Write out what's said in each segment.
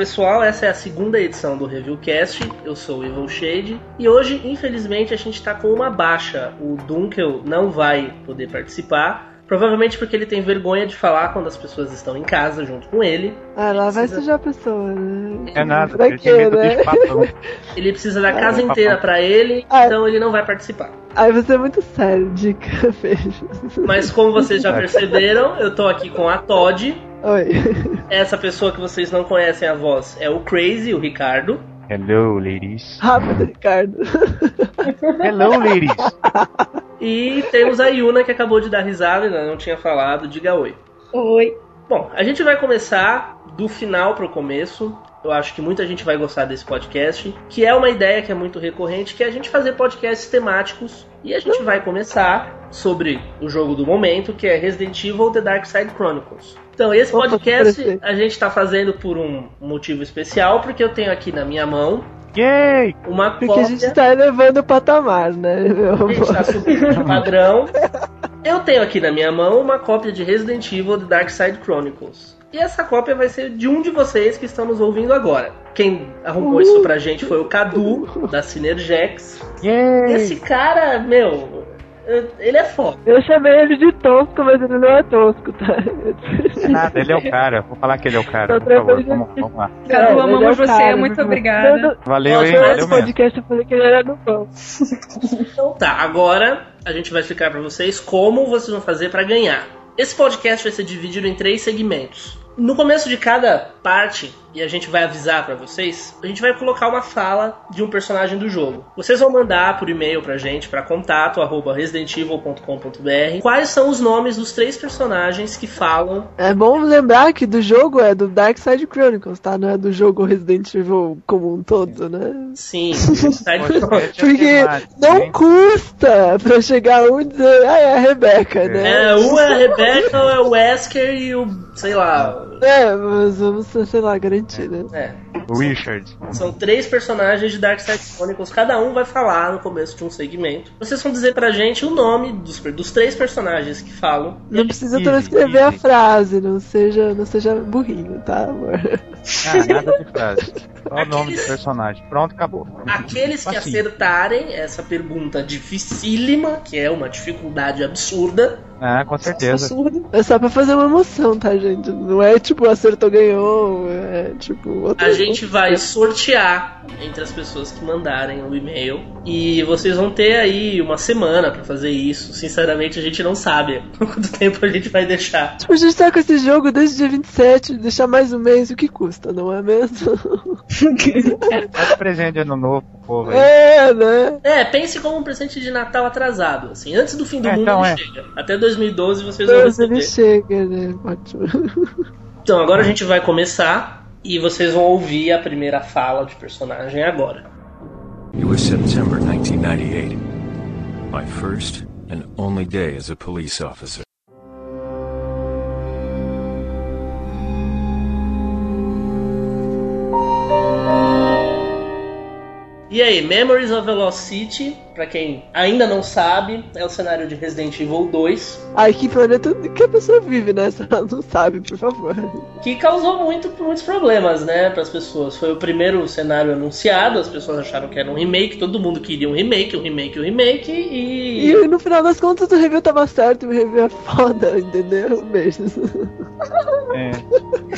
Olá pessoal, essa é a segunda edição do Reviewcast. Eu sou o Evil Shade e hoje, infelizmente, a gente está com uma baixa. O Dunkel não vai poder participar. Provavelmente porque ele tem vergonha de falar quando as pessoas estão em casa junto com ele. Ah, lá vai sujar a pessoa, né? É nada, Pra ele quê, né? Ele precisa da casa É, inteira papai. pra ele, Ah. então ele não vai participar. Aí você é muito sério, dica, beijo. Mas como vocês já perceberam, eu tô aqui com a Todd. Oi. Essa pessoa que vocês não conhecem a voz é o Crazy, o Ricardo. Hello, ladies. Rápido, Ricardo. Hello, ladies. E temos a Yuna que acabou de dar risada, ainda não tinha falado. Diga oi. Oi. Bom, a gente vai começar do final pro começo. Eu acho que muita gente vai gostar desse podcast, que é uma ideia que é muito recorrente, que é a gente fazer podcasts temáticos. E a gente vai começar sobre o jogo do momento, que é Resident Evil The Dark Side Chronicles. Então, esse Opa, podcast a gente tá fazendo por um motivo especial, porque eu tenho aqui na minha mão Yay! uma Porque cópia... a gente tá elevando o patamar, né, meu A gente tá subindo de padrão. Eu tenho aqui na minha mão uma cópia de Resident Evil The Dark Side Chronicles. E essa cópia vai ser de um de vocês que estão nos ouvindo agora. Quem arrumou isso pra gente foi o Cadu, da Synergex. Yay! Esse cara, meu, ele é foda. Eu chamei ele de tosco, mas ele não é tosco, tá? É nada, ele é o cara. Vou falar que ele é o cara, por favor. Vamos, vamos lá. Cadu, É, amamos é você, cara, muito obrigada. Não, Valeu, hein? Valeu Nesse mesmo. podcast eu falei que ele era no pão. Então tá, agora a gente vai explicar pra vocês como vocês vão fazer pra ganhar. Esse podcast vai ser dividido em três segmentos. No começo de cada parte, e a gente vai avisar pra vocês, a gente vai colocar uma fala de um personagem do jogo. Vocês vão mandar por e-mail pra gente para contato arroba residentevil.com.br quais são os nomes dos três personagens que falam É bom lembrar que do jogo é do Dark Side Chronicles, tá? Não é do jogo Resident Evil como um todo, né? sim, Porque não custa pra chegar um e dizer, ah, é a Rebeca, né? É, um é a Rebecca, é o Wesker e o. sei lá. É, mas vamos, sei lá, garantir, né? É. Richard. São três personagens de Dark Side Chronicles, cada um vai falar no começo de um segmento. Vocês vão dizer pra gente o nome dos, dos três personagens que falam. Não precisa Easy, transcrever a frase, não seja, não seja burrinho, tá, amor? Ah, nada de frase. Só o nome do Aqueles- personagem. Pronto, acabou. Aqueles que Facinho. acertarem essa pergunta dificílima, que é uma dificuldade absurda, Ah, com certeza. Absurdo. É só pra fazer uma emoção, tá, gente? Não é tipo acertou, ganhou, é tipo outra gente vai sortear entre as pessoas que mandarem o e-mail. E vocês vão ter aí uma semana pra fazer isso. Sinceramente, a gente não sabe quanto tempo a gente vai deixar. Tipo, a gente tá com esse jogo desde dia 27, deixar mais um mês, o que custa, não é mesmo? Faz presente de ano novo pro povo aí. É, né? É, pense como um presente de Natal atrasado. Assim, antes do fim do É, mundo então ele é. chega. Até 2012 vocês vão Deus, ele receber. chega, né? Ótimo. Então agora a gente vai começar e vocês vão ouvir a primeira fala de personagem agora. It was September 1998. My first and only day as a police officer. E aí, Memories of a Pra quem ainda não sabe, é o cenário de Resident Evil 2, Ai, que planeta que a pessoa vive, né? Se ela não sabe, por favor. que causou muito, muitos problemas, né, pras pessoas. Foi o primeiro cenário anunciado, as pessoas acharam que era um remake, todo mundo queria um remake, um remake, um remake, e... E no final das contas o review tava certo o review é foda, entendeu? Beijos. É.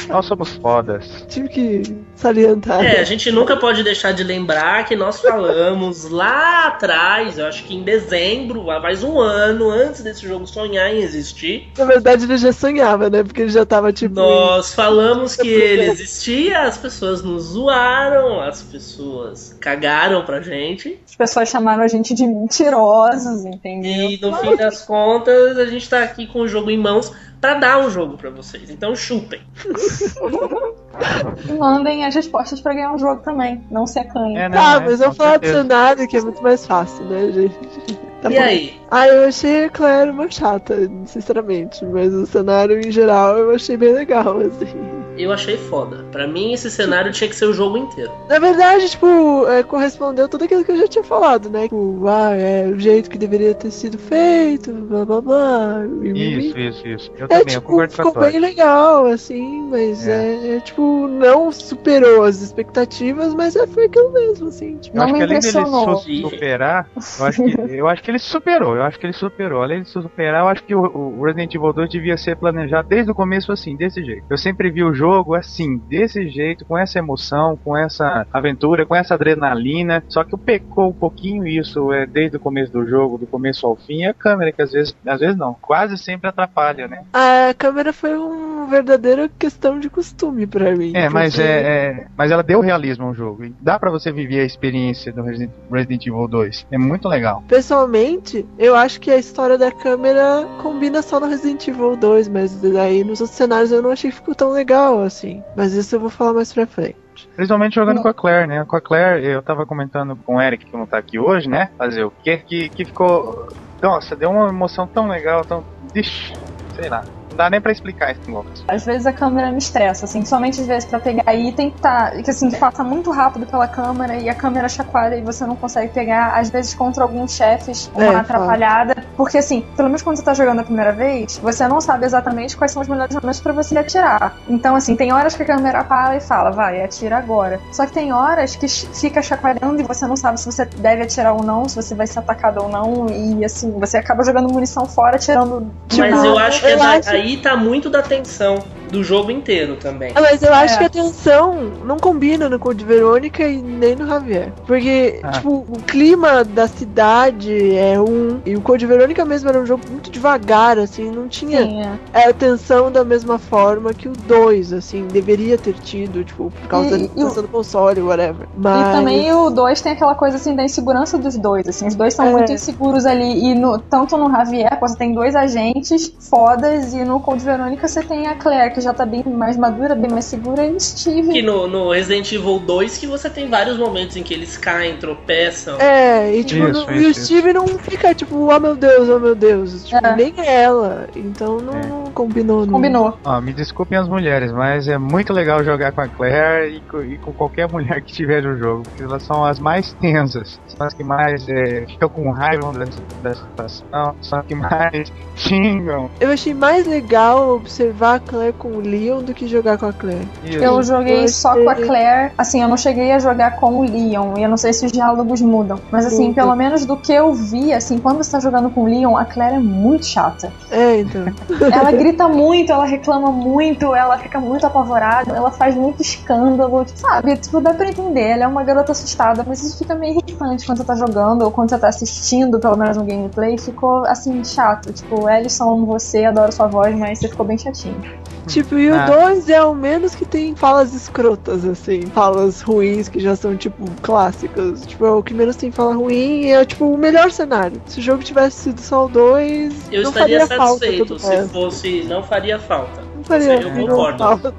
Nós somos fodas. Tive que salientar. É, a gente nunca pode deixar de lembrar que nós falamos lá atrás, eu acho que em dezembro, há mais um ano, antes desse jogo sonhar em existir, Na verdade ele já sonhava, né? Porque ele já tava tipo. nós falamos que ele existia, as pessoas nos zoaram, as pessoas cagaram pra gente, As pessoas chamaram a gente de mentirosos, entendeu? e no fim das contas a gente tá aqui com o jogo em mãos pra dar um jogo pra vocês. Então chutem. Mandem as respostas pra ganhar um jogo também. Não se acanhem. É, né? Ah, É, mas vamos falar do cenário que é muito mais fácil, né, gente? Tá e bom. aí? Ah, eu achei a Claire uma chata, sinceramente. Mas o cenário em geral eu achei bem legal, assim. Eu achei foda. Pra mim, esse cenário tinha que ser o jogo inteiro. Na verdade, tipo, é, correspondeu tudo aquilo que eu já tinha falado, né? Tipo, ah, é o jeito que deveria ter sido feito, blá blá blá. e- Isso, isso, isso. Eu É, também, eu tipo, concordo com a ficou bem legal, assim, mas é. é, tipo, não superou as expectativas, mas é, foi aquilo mesmo, assim. Tipo, Eu Não acho que além dele su- superar, eu acho, que, eu acho que ele superou, eu acho que ele superou. Além de superar, eu acho que o, o Resident Evil 2 devia ser planejado desde o começo assim, desse jeito. Eu sempre vi o jogo assim, desse jeito, com essa emoção, com essa aventura, com essa adrenalina. Só que pecou um pouquinho isso é, desde o começo do jogo, do começo ao fim, é a câmera que às vezes, às vezes não, quase sempre atrapalha, né? a câmera foi uma verdadeira questão de costume pra mim. É, mas porque- é, é- mas ela deu realismo ao jogo. Dá pra você viver a experiência do Resident, Resident Evil 2. É muito legal. Pessoalmente, eu acho que a história da câmera combina só no Resident Evil 2, mas daí nos outros cenários eu não achei que ficou tão legal assim. Mas isso eu vou falar mais pra frente. Principalmente jogando com a Claire, né? Com a Claire, eu tava comentando com o Eric, que não tá aqui hoje, né? Fazer o quê? Que, que ficou. Nossa, deu uma emoção tão legal, tão. Ixi, sei lá. Não dá nem pra explicar esse negócio. Às vezes a câmera me estressa, assim, somente às vezes pra pegar item que tá, que assim, passa muito rápido pela câmera e a câmera chacoalha e você não consegue pegar, às vezes contra alguns chefes, uma É, atrapalhada, porque assim, pelo menos quando você tá jogando a primeira vez, você não sabe exatamente quais são os melhores momentos pra você atirar. Então assim, tem horas que a câmera para e fala, vai, atira agora. Só que tem horas que fica chacoalhando e você não sabe se você deve atirar ou não, se você vai ser atacado ou não, e assim, você acaba jogando munição fora, atirando de Mas nada. eu acho que eu é da- acho- aí tá muito da tensão do jogo inteiro também. Ah, mas eu acho É. que a tensão não combina no Code Verônica e nem no Javier. Porque, Ah. tipo, o clima da cidade é um. E o Code Verônica mesmo era um jogo muito devagar, assim, não tinha Sim, é. a tensão da mesma forma que o 2, assim, deveria ter tido, tipo, por causa E- da limitação do console, whatever. Mas. E também o 2 tem aquela coisa assim da insegurança dos dois, assim, os dois são É. muito inseguros ali e no, tanto no Javier você tem dois agentes fodas e no Code Verônica você tem a Claire que já tá bem mais madura, bem mais segura e o Steve. Que no, no Resident Evil 2 que você tem vários momentos em que eles caem, tropeçam. É, e tipo, Isso, no- e o isso, Steve não fica tipo, oh meu Deus, oh meu Deus. Tipo, É. nem ela. Então não, É. não combinou. não. Combinou. Ó, me desculpem as mulheres, mas é muito legal jogar com a Claire e com, e com qualquer mulher que tiver no jogo, porque elas são as mais tensas, são as que mais é, ficam com raiva da, da situação, são as que mais xingam. Eu achei mais legal observar a Claire com o Leon do que jogar com a Claire. Isso. Eu joguei só com a. Claire, assim, eu não cheguei a jogar com o Leon, e eu não sei se os diálogos mudam. Mas assim, Uhum. pelo menos do que eu vi, assim, quando você tá jogando com o Leon, a Claire é muito chata. É, então. Ela grita muito, ela reclama muito, ela fica muito apavorada, ela faz muito escândalo, sabe? Tipo, dá pra entender, ela é uma garota assustada, mas isso fica meio irritante quando você tá jogando ou quando você tá assistindo, pelo menos no gameplay, ficou assim, chato. Tipo, Ellison, amo você, adoro sua voz, mas você ficou bem chatinho. tipo, e o Ah. 2 é o menos que tem falas escrotas, assim. Falas ruins que já são, tipo, clássicas. Tipo, é o que menos tem fala ruim e é, tipo, o melhor cenário. Se o jogo tivesse sido só o 2, Eu não estaria faria falta satisfeito o se resto. fosse. Não faria falta. Não faria Eu não concordo.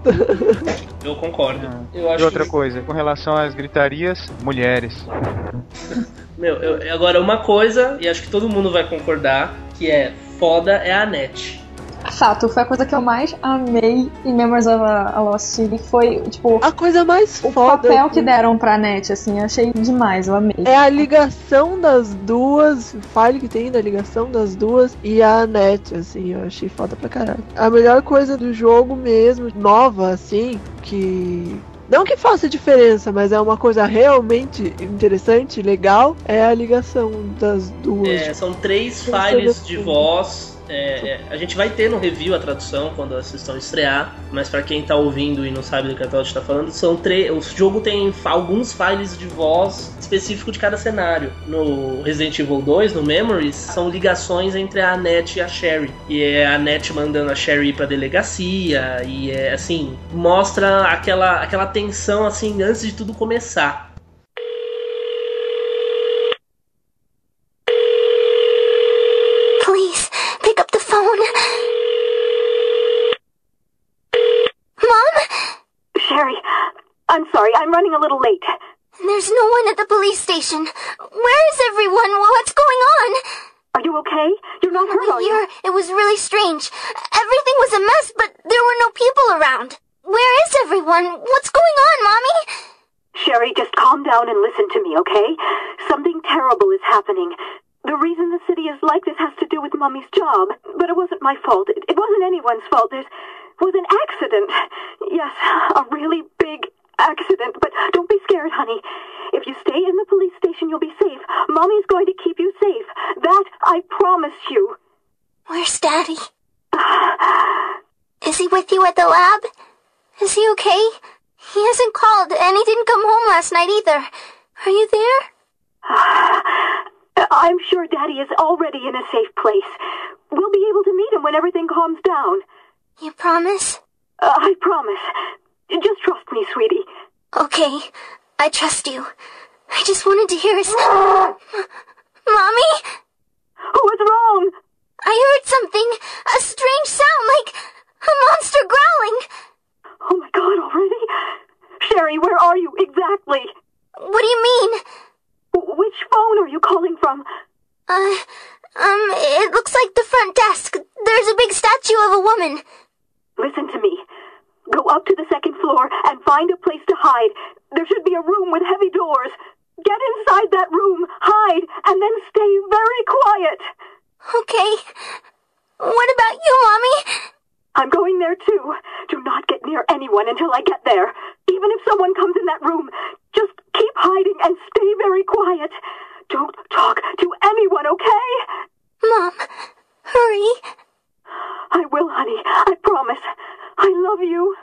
Eu concordo. Ah. Eu acho E outra que- coisa, com relação às gritarias, mulheres. Meu, eu- agora uma coisa, e acho que todo mundo vai concordar, que é foda é a net. Fato, foi a coisa que eu mais amei em Memories of a, a Lost City, foi, tipo, A coisa mais o foda papel que deram pra net, assim, eu achei demais, eu amei. é a ligação das duas, o file que tem da ligação das duas e a net, assim, eu achei foda pra caralho. A melhor coisa do jogo mesmo, nova, assim, que. Não que faça diferença, mas é uma coisa realmente interessante, legal, é a ligação das duas. É, são três files de voz. É, é, a gente vai ter no review a tradução quando elas estão estrear, mas pra quem tá ouvindo e não sabe do que a Todd tá falando, são três. O jogo tem alguns files de voz específico de cada cenário. No Resident Evil 2, no Memories, são ligações entre a Annette e a Sherry. E é a Annette mandando a Sherry ir pra delegacia, e é assim, mostra aquela, aquela tensão assim antes de tudo começar. I'm running a little late. There's no one at the police station. Where is everyone? What's going on? Are you okay? You're not hurt, are you? It was really strange. Everything was a mess, but there were no people around. Where is everyone? What's going on, Mommy? Sherry, just calm down and listen to me, okay? Something terrible is happening. The reason the city is like this has to do with Mummy's job. But it wasn't my fault. It, it wasn't anyone's fault. There was an accident. Yes, a really big accident. But don't be scared, honey. If you stay in the police station, you'll be safe. Mommy's going to keep you safe. That I promise you. Where's Daddy? Is he with you at the lab? Is he okay? He hasn't called, and he didn't come home last night either. Are you there? I'm sure Daddy is already in a safe place. We'll be able to meet him when everything calms down. You promise? Uh, I promise. Just trust me, sweetie. Okay, I trust you. I just wanted to hear his. Mommy? What's wrong? I heard something. A strange sound like a monster growling. Oh my god, already? Sherry, where are you exactly? What do you mean? W- which phone are you calling from? Uh, um, it looks like the front desk. There's a big statue of a woman. Listen to me. Go up to the second floor and find a place to hide. There should be a room with heavy doors. Get inside that room, hide, and then stay very quiet. Okay. What about you, Mommy? I'm going there too. Do not get near anyone until I get there. Even if someone comes in that room, just keep hiding and stay very quiet. Don't talk to anyone, okay? Mom, hurry. I will, honey. I promise. I love you.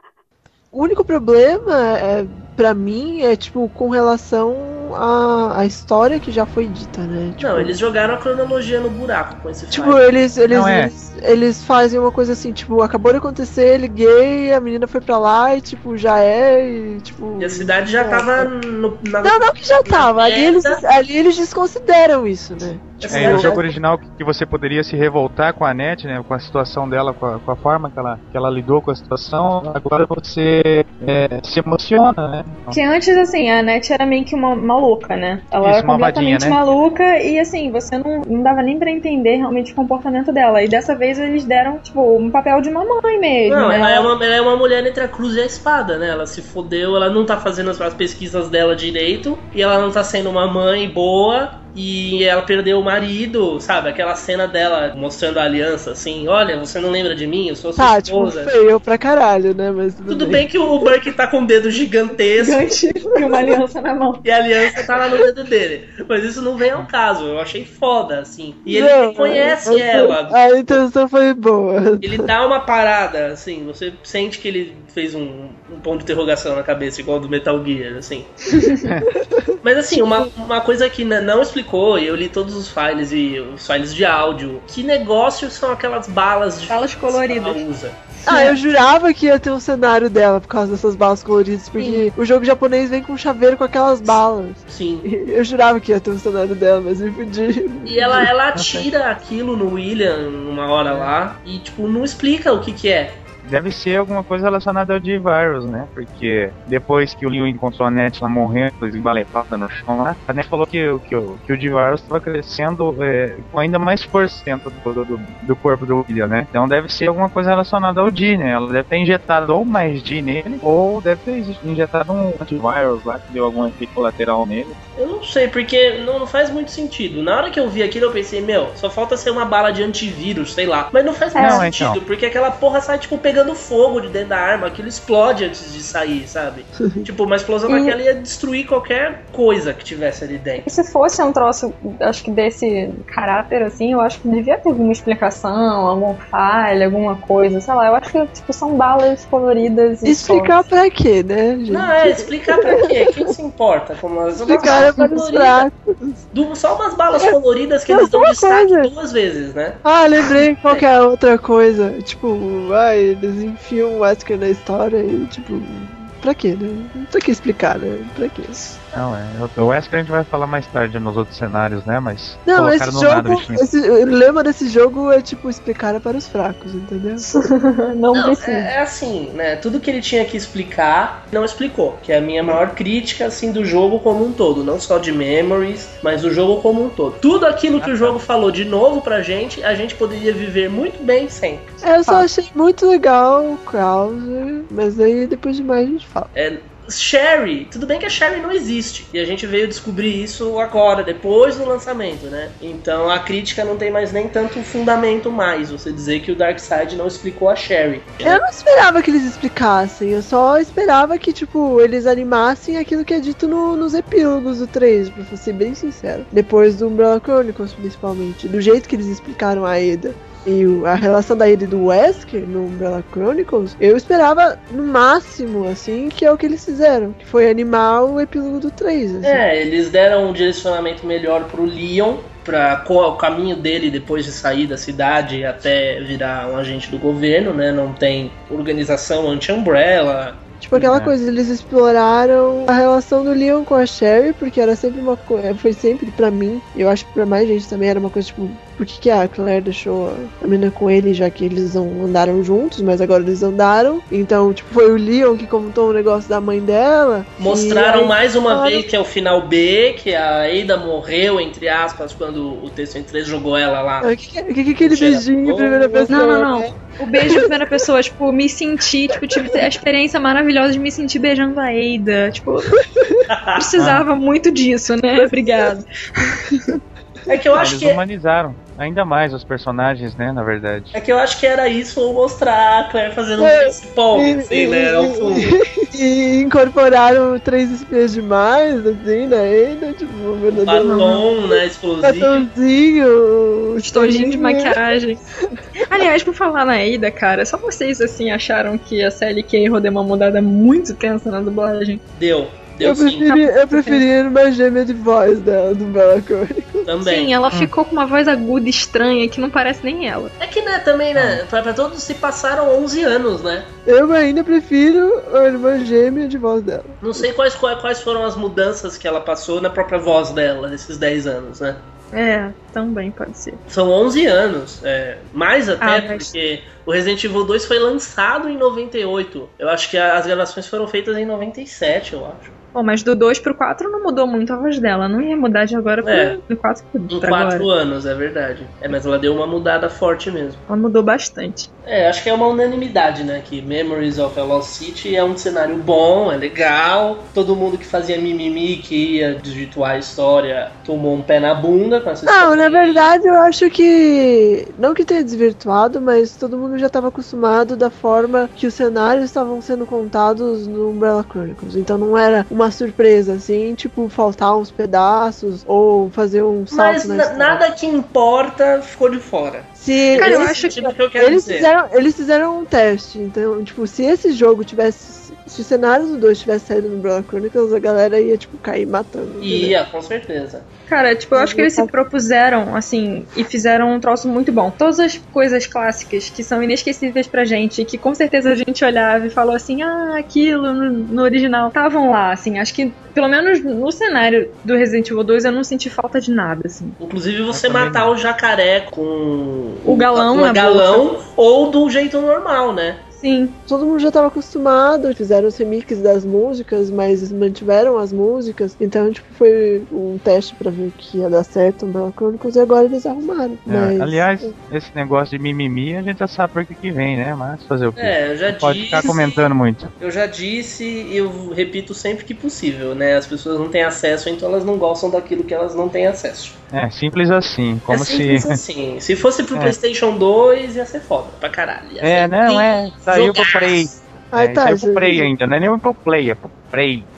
O único problema, é, pra mim, é tipo com relação à, à história que já foi dita, né? Tipo, Não, eles jogaram a cronologia no buraco com esse Tipo, file. eles, eles, Não é. eles, eles fazem uma coisa assim, tipo, acabou de acontecer, liguei, a menina foi pra lá e, tipo, já é, e, tipo... E a cidade já tava no, na. Não, não que já tava, ali eles, ali eles desconsideram isso, né? Tipo, É, no jogo original que você poderia se revoltar com a Net, né? Com a situação dela, com a, com a forma que ela, que ela lidou com a situação, agora você é, se emociona, né? Que antes, assim, a Net era meio que uma maluca, né? Ela Isso, era completamente né? maluca e, assim, você não, não dava nem pra entender realmente o comportamento dela. E dessa vez eles deram, tipo, um papel de mamãe mesmo, Não, né? ela é, uma, ela é uma mulher entre a cruz e a espada, né? Ela se fodeu, ela não tá fazendo as, as pesquisas dela direito, e ela não tá sendo uma mãe boa, e ela perdeu o marido, sabe? Aquela cena dela mostrando a aliança, assim, olha, você não lembra de mim, eu sou sua Tá, tipo, esposa. feio pra caralho, né? Mas tudo, Tudo bem que o Burke tá com um dedo gigantesco Gigante e uma aliança na mão. e a aliança tá lá no dedo dele. Mas isso não vem ao caso, eu achei foda, assim. E ele Não, reconhece mas ela. A intenção foi boa. Ele dá uma parada, assim, você sente que ele fez um, um ponto de interrogação na cabeça, igual do Metal Gear, assim. Mas assim, uma, uma coisa que não explicou, e eu li todos os files e os files de áudio, que negócios são aquelas balas de Balas coloridas. que ela usa? Ah, eu jurava que ia ter um cenário dela por causa dessas balas coloridas, porque o jogo japonês vem com um chaveiro com aquelas balas. Sim. Eu jurava que ia ter um cenário dela, mas me fudi. E ela, ela atira aquilo no William numa hora lá e, tipo, não explica o que que é. Deve ser alguma coisa relacionada ao D-Virus, né? Porque depois que o Liu encontrou a Net lá morrendo, esbalepada no chão lá, a Net falou que, o- que, o- que o D-Virus estava crescendo é, com ainda mais força dentro do, do, do corpo do William, né? Então deve ser alguma coisa relacionada ao D, né? Ela deve ter injetado ou mais D nele, ou deve ter injetado um antivírus lá que deu algum efeito colateral nele. Eu não sei, porque não, não faz muito sentido. Na hora que eu vi aquilo, eu pensei, meu, só falta ser uma bala de antivírus, sei lá. Mas não faz muito Não, sentido, então. porque aquela porra sai, tipo, pegando fogo de dentro da arma, aquilo explode antes de sair, sabe? tipo, uma explosão E- daquela ia destruir qualquer coisa que tivesse ali dentro. E se fosse um troço, acho que desse caráter, assim, eu acho que devia ter alguma explicação, algum falha, alguma coisa, sei lá. Eu acho que, tipo, são balas coloridas e Explicar pra quê, né, gente? Não, é, explicar pra quê? Quem se importa? Como as Explicar é para os Só umas balas coloridas que eles Mas dão destaque coisa. duas vezes, né? Ah, lembrei qual que é a outra coisa. Tipo, ai, eles enfiam o Wesker na história e, tipo, pra quê, né? Pra que explicar, né? Pra quê? Não, é. O Wesker a gente vai falar mais tarde nos outros cenários, né? Mas. Não, esse jogo. Esse, o lema desse jogo é tipo explicar para os fracos, entendeu? Não, Não, precisa. é, é assim, né? Tudo que ele tinha que explicar, não explicou. Que é a minha maior crítica, assim, do jogo como um todo. Não só de Memories, mas do jogo como um todo. Tudo aquilo que o jogo falou de novo pra gente, a gente poderia viver muito bem sem. É, eu só achei muito legal o Krauser, mas aí depois de mais a gente fala. É, Sherry, tudo bem que a Sherry não existe. E a gente veio descobrir isso agora, depois do lançamento, né? Então a crítica não tem mais nem tanto fundamento mais. Você dizer que o Darkseid não explicou a Sherry. Eu não esperava que eles explicassem, eu só esperava que, tipo, eles animassem aquilo que é dito no- nos epílogos do 3, pra ser bem sincero. Depois do Umbrella Chronicles, principalmente. Do jeito que eles explicaram a Ada. E a relação da Ada e do Wesker no Umbrella Chronicles, eu esperava no máximo, assim, que é o que eles fizeram. Que foi animar o epílogo do 3. Assim. É, eles deram um direcionamento melhor pro Leon, para o caminho dele depois de sair da cidade até virar um agente do governo, né? Não tem organização anti-umbrella. Tipo aquela É. coisa, eles exploraram a relação do Leon com a Sherry, porque era sempre uma coisa. Foi sempre pra mim, eu acho que pra mais gente também era uma coisa tipo, por que, que a Claire deixou a menina com ele, já que eles não andaram juntos, mas agora eles andaram. Então, tipo, foi o Leon que contou o negócio da mãe dela. Mostraram aí- mais uma falaram- vez que é o final B, que a Ada morreu, entre aspas, quando o texto em 3 jogou ela lá. Ah, O que, que, que, que aquele Cheira beijinho em bom. primeira pessoa? Não, não, não. O beijo em primeira pessoa, tipo, me sentir, tipo, tive a experiência maravilhosa de me sentir beijando a Eida. Tipo, precisava muito disso, né? Obrigado. É que eu Ah, acho eles que humanizaram ainda mais os personagens, né? Na verdade. é que eu acho que era isso ou mostrar a Claire fazendo um É, face-palm, e- assim, né? Fundo. E incorporaram três espias demais, assim, na Ada, tipo, um verdadeiro Batom, né? Explosivo. batonzinho, Estojinho de maquiagem. Aliás, por falar na Eida, cara, só vocês, assim, acharam que a CLK errou deu uma mudada muito tensa na dublagem. Deu. Eu sim. preferi, eu preferi uma gêmea de voz dela, do Bella Chronicles. Também. Sim, ela ficou com uma voz aguda estranha que não parece nem ela. É que, né, também, né? Pra, pra todos se passaram 11 anos, né? Eu ainda prefiro a irmã gêmea de voz dela. Não sei quais, quais, foram as mudanças que ela passou na própria voz dela nesses 10 anos, né? É, também pode ser. São 11 anos, é, mais até, Ah, mas- porque o Resident Evil 2 foi lançado em 98. Eu acho que a- as gravações foram feitas em 97, eu acho. Bom, mas do 2 pro 4 não mudou muito a voz dela. Não ia mudar de agora pro, É. do 4 pro, Em pra 4 agora. anos, é verdade. É, mas ela deu uma mudada forte mesmo. Ela mudou bastante. É, acho que é uma unanimidade, né? Que Memories of a Lost City é um cenário bom, é legal. Todo mundo que fazia mimimi, que ia desvirtuar a história, tomou um pé na bunda com essa Não, história. na verdade eu acho que. Não que tenha desvirtuado, mas todo mundo já estava acostumado da forma que os cenários estavam sendo contados no Umbrella Chronicles. Então não era uma surpresa, assim, tipo, faltar uns pedaços ou fazer um salto Mas na nada que importa ficou de fora. Se Cara, eu eles, acho Tipo, o que eu quero eles dizer. fizeram, eles fizeram um teste. Então, tipo, se esse jogo tivesse. Se o cenário do 2 tivesse saído no Umbrella Chronicles, a galera ia, tipo, cair matando. entendeu? Ia, com certeza. Cara, tipo, eu acho que eles se propuseram, assim, e fizeram um troço muito bom. Todas as coisas clássicas que são inesquecíveis pra gente, que com certeza a gente olhava e falou assim, ah, aquilo no, no original, estavam lá, assim. Acho que, pelo menos no cenário do Resident Evil 2, eu não senti falta de nada, assim. Inclusive você matar não. o jacaré com O galão com na galão ou do jeito normal, né? Sim. todo mundo já estava acostumado, fizeram os remixes das músicas, mas mantiveram as músicas. Então, tipo, foi um teste pra ver que ia dar certo no Umbrella Chronicles e agora eles arrumaram. É, mas... aliás, esse negócio de mimimi a gente já sabe por que, que vem, né? Mas fazer o quê? É, eu já Não Pode disse. ficar comentando muito. Eu já disse e eu repito sempre que possível, né? As pessoas não têm acesso, então elas não gostam daquilo que elas não têm acesso. É, simples assim. Como é simples se. assim. Se fosse pro É. PlayStation 2, ia ser foda pra caralho. Ia É, não, é. Saiu pro. Play. Ai, é, tá, saiu pro. Play ainda, não é nem pro Play, é pro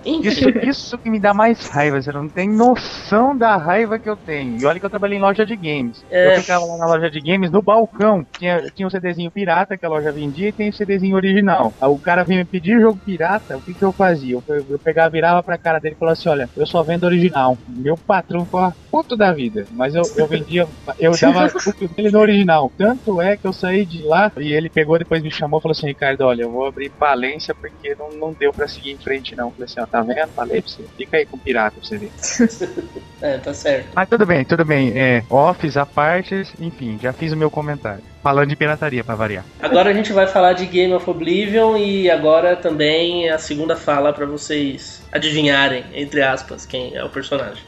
Isso, isso que me dá mais raiva, você não tem noção da raiva que eu tenho. E olha que eu trabalhei em loja de games. É. Eu ficava lá na loja de games, no balcão, tinha, tinha um CDzinho pirata que a loja vendia e tem o CDzinho original. Aí o cara vinha me pedir jogo pirata, o que que eu fazia? Eu, eu pegava, virava pra cara dele e falava assim, olha, eu só vendo original. Meu patrão ficava puto da vida, mas eu, eu vendia, eu dava o dele no original. Tanto é que eu saí de lá e ele pegou, depois me chamou e falou assim, Ricardo, olha, eu vou abrir falência porque não, não deu pra seguir em frente não. Então, falei assim, ó, tá vendo? Falei pra você, fica aí com o pirata pra você ver. É, tá certo. Mas tudo bem, tudo bem. É, offs, a partes, enfim, já fiz o meu comentário. Falando de pirataria pra variar. Agora a gente vai falar de Game of Oblivion e agora também a segunda fala pra vocês adivinharem, entre aspas, quem é o personagem.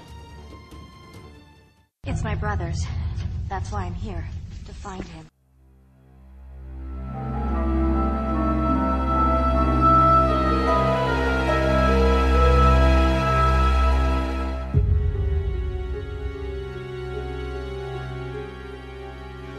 It's my brother's. That's why I'm here, to find him.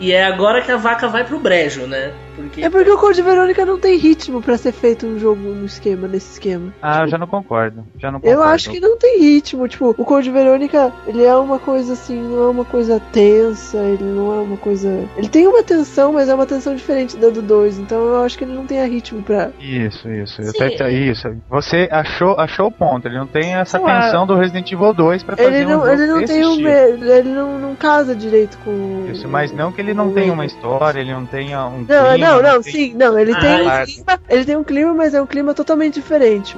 E é agora que a vaca vai pro brejo, né? Porque É porque o Code Verônica não tem ritmo pra ser feito um jogo no esquema, nesse esquema. Ah, eu já não concordo. Já não concordo. Eu acho que não tem ritmo, tipo, o Code Verônica, ele é uma coisa assim, não é uma coisa tensa, ele não é uma coisa. Ele tem uma tensão, mas é uma tensão diferente da do 2, então eu acho que ele não tem a ritmo pra. Isso, isso. Sim. até- isso. Você achou, achou o ponto. Ele não tem essa lá. tensão do Resident Evil 2 pra fazer Ele um não, jogo ele não tem um. Ele não, não casa direito com. Isso, mas não que ele não tenha uma história, ele não tenha um Não, clima, não, não, sim, não, ele Ah, tem um claro. clima, ele tem um clima, mas é um clima totalmente diferente.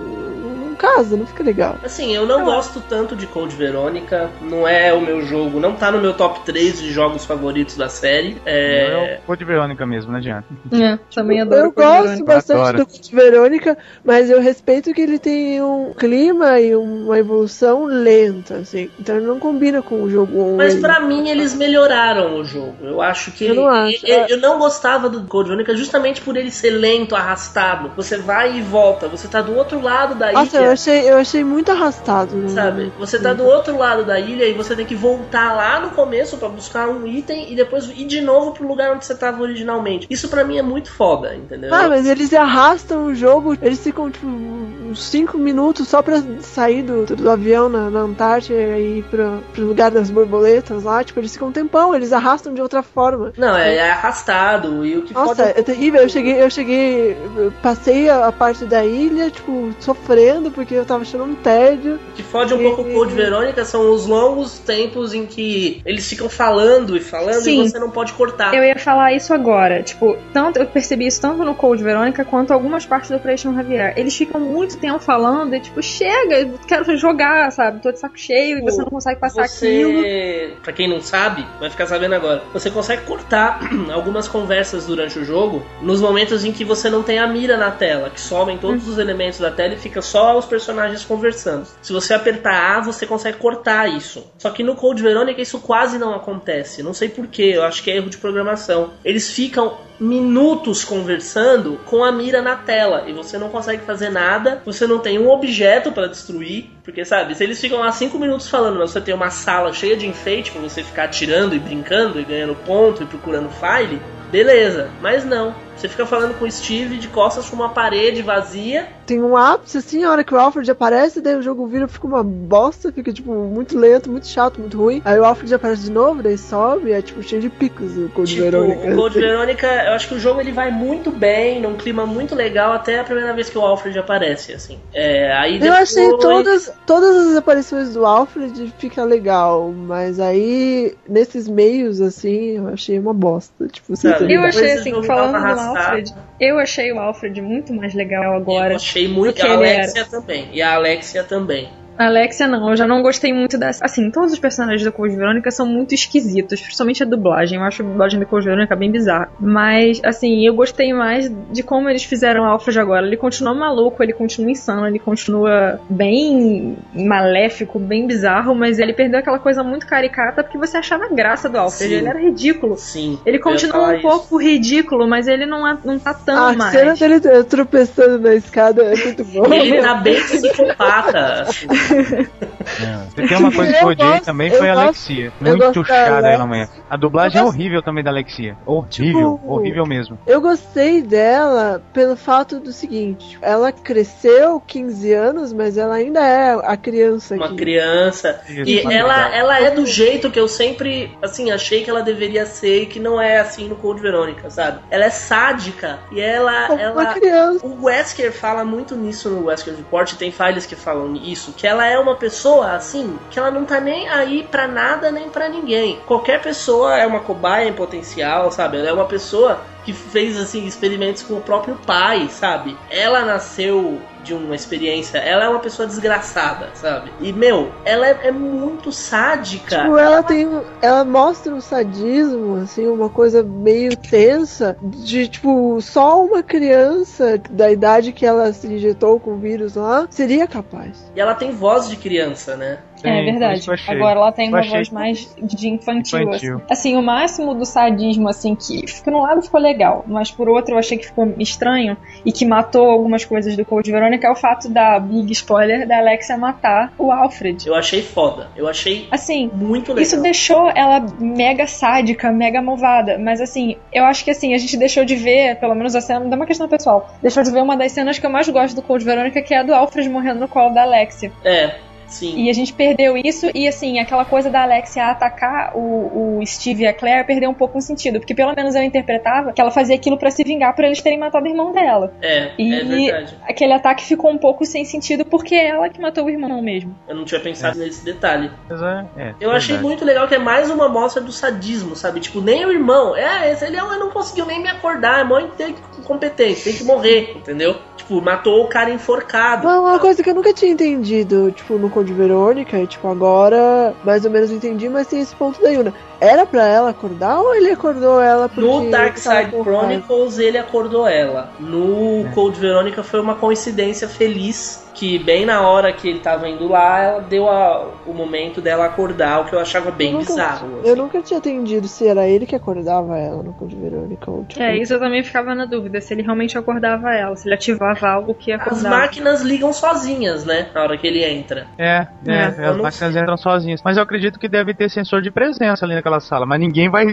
Não, não casa, não fica legal. Assim, eu não gosto tanto de Code Verônica, não é o meu jogo, não tá no meu top 3 de jogos favoritos da série. É, É o Code Verônica mesmo, não adianta. É, também adoro Eu Code gosto Verônica. bastante Adoro. do Code Verônica, mas eu respeito que ele tem um clima e uma evolução lenta, assim. Então ele não combina com o jogo 1. Mas ele- pra mim eles melhoraram o jogo. Eu acho que Eu não acho. Eu, eu não gostava do Code Verônica justamente por ele ser lento, arrastado. Você vai e volta, você tá do outro lado da Nossa, ilha. Eu achei, eu achei muito arrastado. né? Sabe? Você tá do outro lado da ilha e você tem que voltar lá no começo pra buscar um item e depois ir de novo pro lugar onde você tava originalmente. Isso pra mim é muito foda, entendeu? Ah, mas eles arrastam o jogo, eles ficam tipo uns 5 minutos só pra sair do, do avião na, na Antártida e ir pra, pro lugar das borboletas lá. Tipo, eles ficam um tempão, eles arrastam de outra forma. Não, é, é arrastado e o que Nossa, foda é terrível. Eu cheguei, eu cheguei, eu passei a, a parte da ilha, tipo, sofrendo porque eu tava achando um tédio. O que fode um pouco o Code Verônica são os longos tempos em que eles ficam falando e falando Sim. e você não pode cortar. Eu ia falar isso agora. Tipo, tanto eu percebi isso tanto no Code Verônica quanto algumas partes do Operation Javier. Eles ficam muito tempo falando e, tipo, chega, eu quero jogar, sabe? Tô de saco cheio e você não consegue passar aquilo. Você, pra quem não sabe, vai ficar sabendo agora. Você consegue cortar algumas conversas durante o jogo nos momentos em que você não tem a mira na tela, que somem todos os elementos da tela e fica só os personagens conversando. Se você apertar A, você consegue cortar isso. Só que no Code Verônica isso quase não acontece. Não sei porquê, eu acho que é erro de programação. Eles ficam minutos conversando com a mira na tela e você não consegue fazer nada, você não tem um objeto pra destruir, porque sabe, se eles ficam lá cinco minutos falando, mas você tem uma sala cheia de enfeite pra você ficar atirando e brincando e ganhando ponto e procurando file, beleza, mas não. Você fica falando com o Steve de costas pra uma parede vazia. Tem um ápice assim, a hora que o Alfred aparece, daí o jogo vira, fica uma bosta, fica tipo muito lento, muito chato, muito ruim. Aí o Alfred aparece de novo, daí sobe, e é tipo cheio de picos o Code Tipo, Verônica. o Code Verônica, eu acho que o jogo ele vai muito bem, num clima muito legal, até a primeira vez que o Alfred aparece, assim. É, aí Eu depois... achei todas, todas as aparições do Alfred fica legal, mas aí nesses meios assim, eu achei uma bosta. Tipo, você Sabe, tem- Eu achei assim, falando do. Alfred, eu achei o Alfred muito mais legal agora. Eu achei muito. do que A Alexia também. E a Alexia também. A Alexia não, eu já não gostei muito dessa. Assim, todos os personagens do Code Verônica são muito esquisitos, principalmente a dublagem. Eu acho a dublagem do Code Verônica bem bizarra. Mas, assim, eu gostei mais de como eles fizeram o Alfred agora. Ele continua maluco, ele continua insano, ele continua bem maléfico, bem bizarro, mas ele perdeu aquela coisa muito caricata porque você achava graça do Alfred. Sim. Ele era ridículo. Sim. Ele continua um isso. pouco ridículo, mas ele não, é, não tá tão A mais. cena dele tropeçando na escada é muito boa. Ele tá bem psicopata. Se tem uma coisa que eu odiei também foi a Alexia. Muito chata ela amanhã. A dublagem é gosto- horrível também da Alexia. Horrível, Tipo- horrível mesmo. Eu gostei dela pelo fato do seguinte: ela cresceu 15 anos, mas ela ainda é a criança Uma que. criança. Isso, E ela, ela é do jeito que eu sempre, assim, achei que ela deveria ser e que não é assim no Code Verônica, sabe? Ela é sádica e ela. Como uma ela criança. o Wesker fala muito nisso no Wesker Report, tem files que falam isso, que ela é uma pessoa assim, que ela não tá nem aí pra nada nem pra ninguém. Qualquer pessoa é uma cobaia em potencial, sabe? Ela é uma pessoa que fez assim experimentos com o próprio pai, sabe? Ela nasceu de uma experiência, ela é uma pessoa desgraçada, sabe? E meu, ela é, é muito sádica. Tipo, ela tem. Ela mostra um sadismo, assim, uma coisa meio tensa, de tipo, só uma criança da idade que ela se injetou com o vírus lá seria capaz. E ela tem voz de criança, né? É Sim, verdade. eu achei. Agora ela tem Eu uma achei voz mais de infantil. infantil. Assim. Assim, o máximo do sadismo, assim, que por um lado ficou legal, mas por outro eu achei que ficou estranho e que matou algumas coisas do Code Verônica é o fato da big spoiler da Alexia matar o Alfred. Eu achei foda. Eu achei Assim, muito legal. isso deixou ela mega sádica, mega malvada. Mas assim, eu acho que assim, a gente deixou de ver, pelo menos a cena, não é uma questão pessoal, deixou de ver uma das cenas que eu mais gosto do Code Verônica, que é a do Alfred morrendo no colo da Alexia. É, sim. E a gente perdeu isso, e assim, aquela coisa da Alexia atacar o, o Steve e a Claire perdeu um pouco o sentido, porque pelo menos eu interpretava que ela fazia aquilo pra se vingar por eles terem matado o irmão dela. É, E é verdade. aquele ataque ficou um pouco sem sentido porque é ela que matou o irmão mesmo. Eu não tinha pensado nesse detalhe. Mas é, é, Eu achei verdade. muito legal que é mais uma amostra do sadismo, sabe? Tipo, nem o irmão. É, esse ele é- não conseguiu nem me acordar. É mó incompetente, tem que morrer, entendeu? Tipo, matou o cara enforcado. Mas uma coisa que eu nunca tinha entendido, tipo, no Code Verônica, e tipo, agora mais ou menos entendi, mas tem esse ponto da Yuna. Era pra ela acordar ou ele acordou ela porque. No Dark Side? Chronicles ele acordou ela. No É. Cold Veronica foi uma coincidência feliz que bem na hora que ele tava indo lá, ela deu a- o momento dela acordar, o que eu achava bem Eu nunca- bizarro. Eu assim. nunca tinha entendido se era ele que acordava ela no Code Verônica ou tipo. É, isso eu também ficava na dúvida, se ele realmente acordava ela, se ele ativava algo que As acordava. máquinas ligam sozinhas, né? Na hora que ele entra. É, é, É, as eu máquinas entram sozinhas. Mas eu acredito que deve ter sensor de presença ali naquela sala. Mas ninguém vai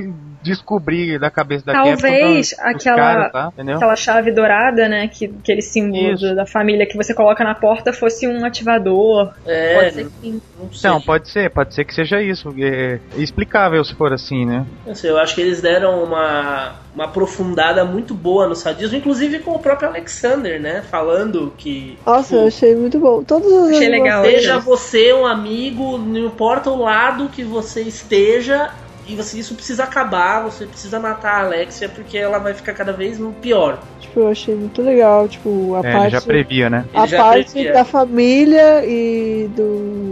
descobrir da cabeça da Talvez Capcom aquela- caras, tá? Aquela chave dourada, né? Que, aquele símbolo Isso. da família que você coloca na porta fosse um ativador. É, Pode ser que sim. não sei. Então, pode ser, pode ser que seja isso. É explicável se for assim, né? Não sei, eu acho que eles deram uma, uma aprofundada muito boa no sadismo, inclusive com o próprio Alexander, né? Falando que. Nossa, tipo, eu achei muito bom. Todos os Achei legal. Seja você um amigo, não importa o lado que você esteja, e você, isso precisa acabar, você precisa matar a Alexia porque ela vai ficar cada vez pior. Tipo, eu achei muito legal, tipo, a É, ele parte. já previa, né? a parte previa. da família e do.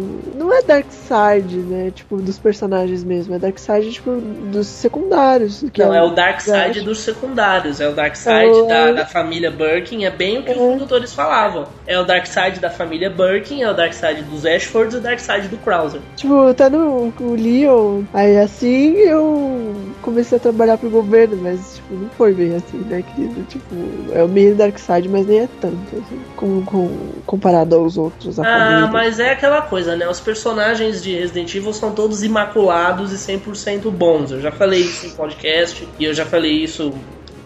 Não é Darkseid, né? Tipo, dos personagens mesmo. É Darkseid, tipo, dos secundários. Não, é o Dark Side Acho. dos secundários, é o Dark Side É o- da, da família Birkin, é bem o que os É. produtores falavam. É o Dark Side da família Birkin, é o Dark Side dos Ashfords e o Dark Side do Krauser. Tipo, tá no o Leon. Aí assim eu comecei a trabalhar pro governo, mas tipo, não foi bem assim, né, querido? Tipo, é o meio Darkseid, mas nem é tanto, assim, com, com- comparado aos outros. Ah, família. mas é aquela coisa, né? Os personagens de Resident Evil são todos imaculados e 100% bons. Eu já falei isso em podcast e eu já falei isso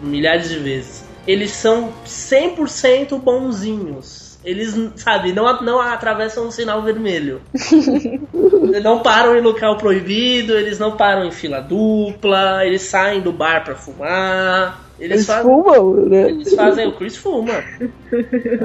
milhares de vezes. Eles são 100% bonzinhos. Eles, sabe, não, não atravessam um sinal vermelho. Eles não param em local proibido, eles não param em fila dupla, eles saem do bar pra fumar. Eles, Eles fazem. fumam, né? Eles fazem, o Chris fuma.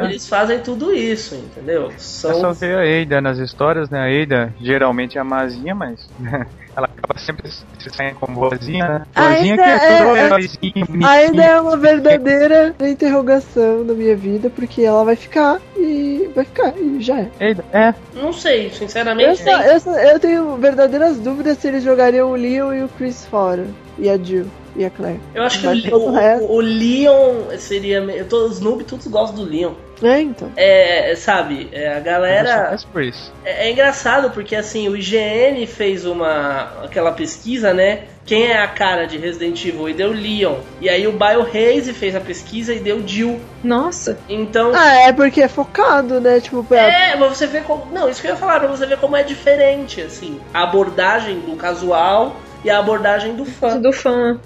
Eles fazem tudo isso, entendeu? É só São ver a Eida nas histórias, né? A Eida geralmente é a mazinha, mas ela acaba sempre se saindo como boazinha, né? Boazinha Ainda que é tudo é- é- heróizinho, bonitinho. Ainda é uma verdadeira interrogação na minha vida, porque ela vai ficar e vai ficar, e já é. Eida, é, Não sei, Eu, sinceramente. só- tem- eu, só- eu tenho verdadeiras dúvidas se eles jogariam o Leon e o Chris fora. E a Jill e a Claire. Eu acho que Mas o, todo o resto- o, o Leon seria. Eu tô, os noob todos gostam do Leon. É, então. É, sabe, é, a galera. Por isso. É, é engraçado porque assim, o IGN fez uma. aquela pesquisa, né? Quem é a cara de Resident Evil e deu Leon. E aí o BioHaze fez a pesquisa e deu Jill. Nossa, Então. Ah, é porque é focado, né? Tipo, pra. É, mas você vê como. Não, isso que eu ia falar, pra você ver como é diferente, assim. A abordagem do casual e a abordagem do fã. do fã.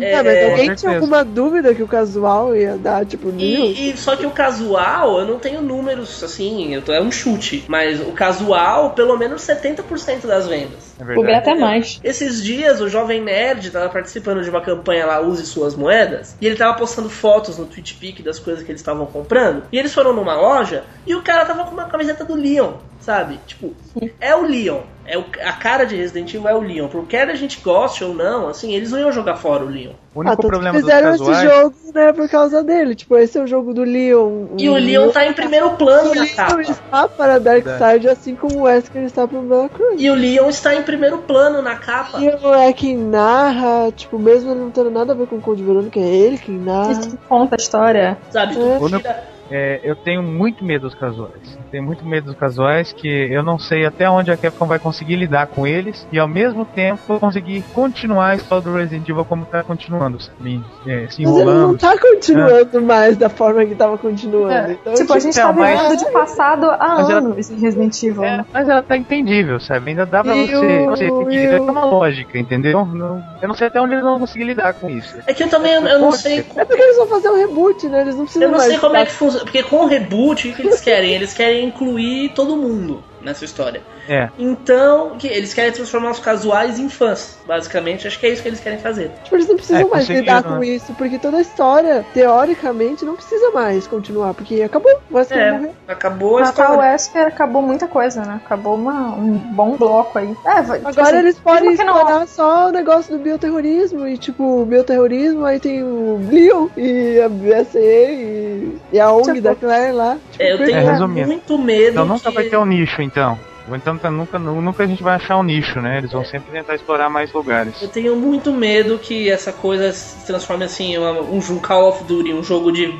É, Ah, mas é, alguém tinha alguma dúvida que o casual ia dar, tipo? E, e- só que o casual, eu não tenho números assim, eu tô, é um chute, mas o casual, pelo menos 70% das vendas. É verdade. até mais. Esses dias o Jovem Nerd tava participando de uma campanha lá, Use Suas Moedas, e ele tava postando fotos no TweetPic das coisas que eles estavam comprando, e eles foram numa loja e o cara tava com uma camiseta do Leon, sabe? Tipo, é o Leon. É o, a cara de Resident Evil é o Leon. Por quer a gente goste ou não, assim, eles não iam jogar fora o Leon. O único ah, tanto problema que dos fizeram casuais... esse jogo, né, por causa dele. Tipo, esse é o jogo do Leon. E o Leon tá em primeiro plano O na Leon capa. está para Darkseid, assim como o Wesker está para Bella Cruz. E o Leon está em primeiro plano na capa. E o é quem narra, tipo, mesmo ele não tendo nada a ver com o Code Verônica, é ele quem narra. Isso que conta a história. Sabe? Tu É. tira- É, eu tenho muito medo dos casuais. Tenho muito medo dos casuais que eu não sei até onde a Capcom vai conseguir lidar com eles e ao mesmo tempo conseguir continuar a história do Resident Evil como tá continuando, sabe? É, se Mas ele não enrolando. tá continuando mais da forma que tava continuando. É, Então, tipo, a gente tá Então, mas- vivendo de passado há Mas ela- anos em Resident Evil. É, né? mas ela tá entendível, sabe? Ainda dá pra E você, você e entender. É o- uma lógica, entendeu? Não- eu não sei até onde eles vão conseguir lidar com isso. É que eu também eu, eu não sei. É porque eles vão fazer um reboot, né? Eles não precisam Eu não mais. sei como é que funciona. Porque com o reboot, o que eles querem? Eles querem incluir todo mundo nessa história. É. Então, que eles querem transformar os casuais em fãs, basicamente. Acho que é isso que eles querem fazer. Tipo, eles não precisam É, mais lidar né? com isso, porque toda a história, teoricamente, não precisa mais continuar, porque acabou. O Wesker É, morreu. acabou a história. Wesker acabou muita coisa, né? Acabou uma- um bom bloco aí. É, vai- tipo Agora assim, eles podem explorar só o negócio do bioterrorismo e tipo, o bioterrorismo, aí tem o Leon e a BSE e, e a ONG Tipo, da Claire lá. Tipo, É, eu tenho É, muito medo. Então nunca que... vai ter um nicho, então. Ou então tá- nunca, nunca a gente vai achar um nicho, né? Eles vão sempre tentar explorar mais lugares. Eu tenho muito medo que essa coisa se transforme assim um jogo Call of Duty, um jogo de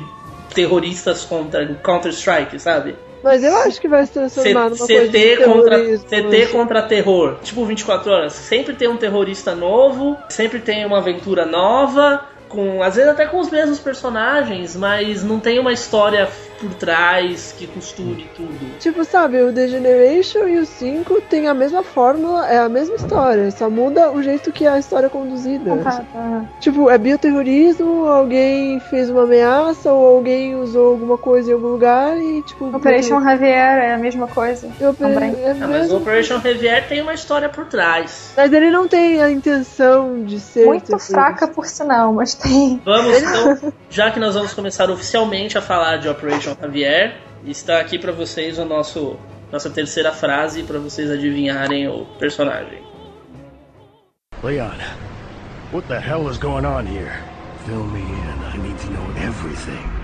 terroristas contra Counter-Strike, sabe? Mas eu acho que vai se C- transformar numa coisa de CT contra, terrorismo. CT contra terror. Tipo 24 horas. Sempre tem um terrorista novo, sempre tem uma aventura nova, com às vezes até com os mesmos personagens, mas não tem uma história por trás que costure tudo. Tipo, sabe, o The Generation e o 5 tem a mesma fórmula, é a mesma história, só muda o jeito que a história é conduzida. Contada. Tipo, é bioterrorismo, alguém fez uma ameaça ou alguém usou alguma coisa em algum lugar e, tipo. Operation Javier é a mesma coisa. Também. é Ah, mas mesmo. o Operation Revier tem uma história por trás. Mas ele não tem a intenção de ser. Muito fraca, por sinal, mas tem. Vamos então, já que nós vamos começar oficialmente a falar de Operation Javier, está aqui pra vocês o nosso nossa terceira frase pra vocês adivinharem o personagem. Leon, what the hell is going on here? Fill me in. I need to know everything.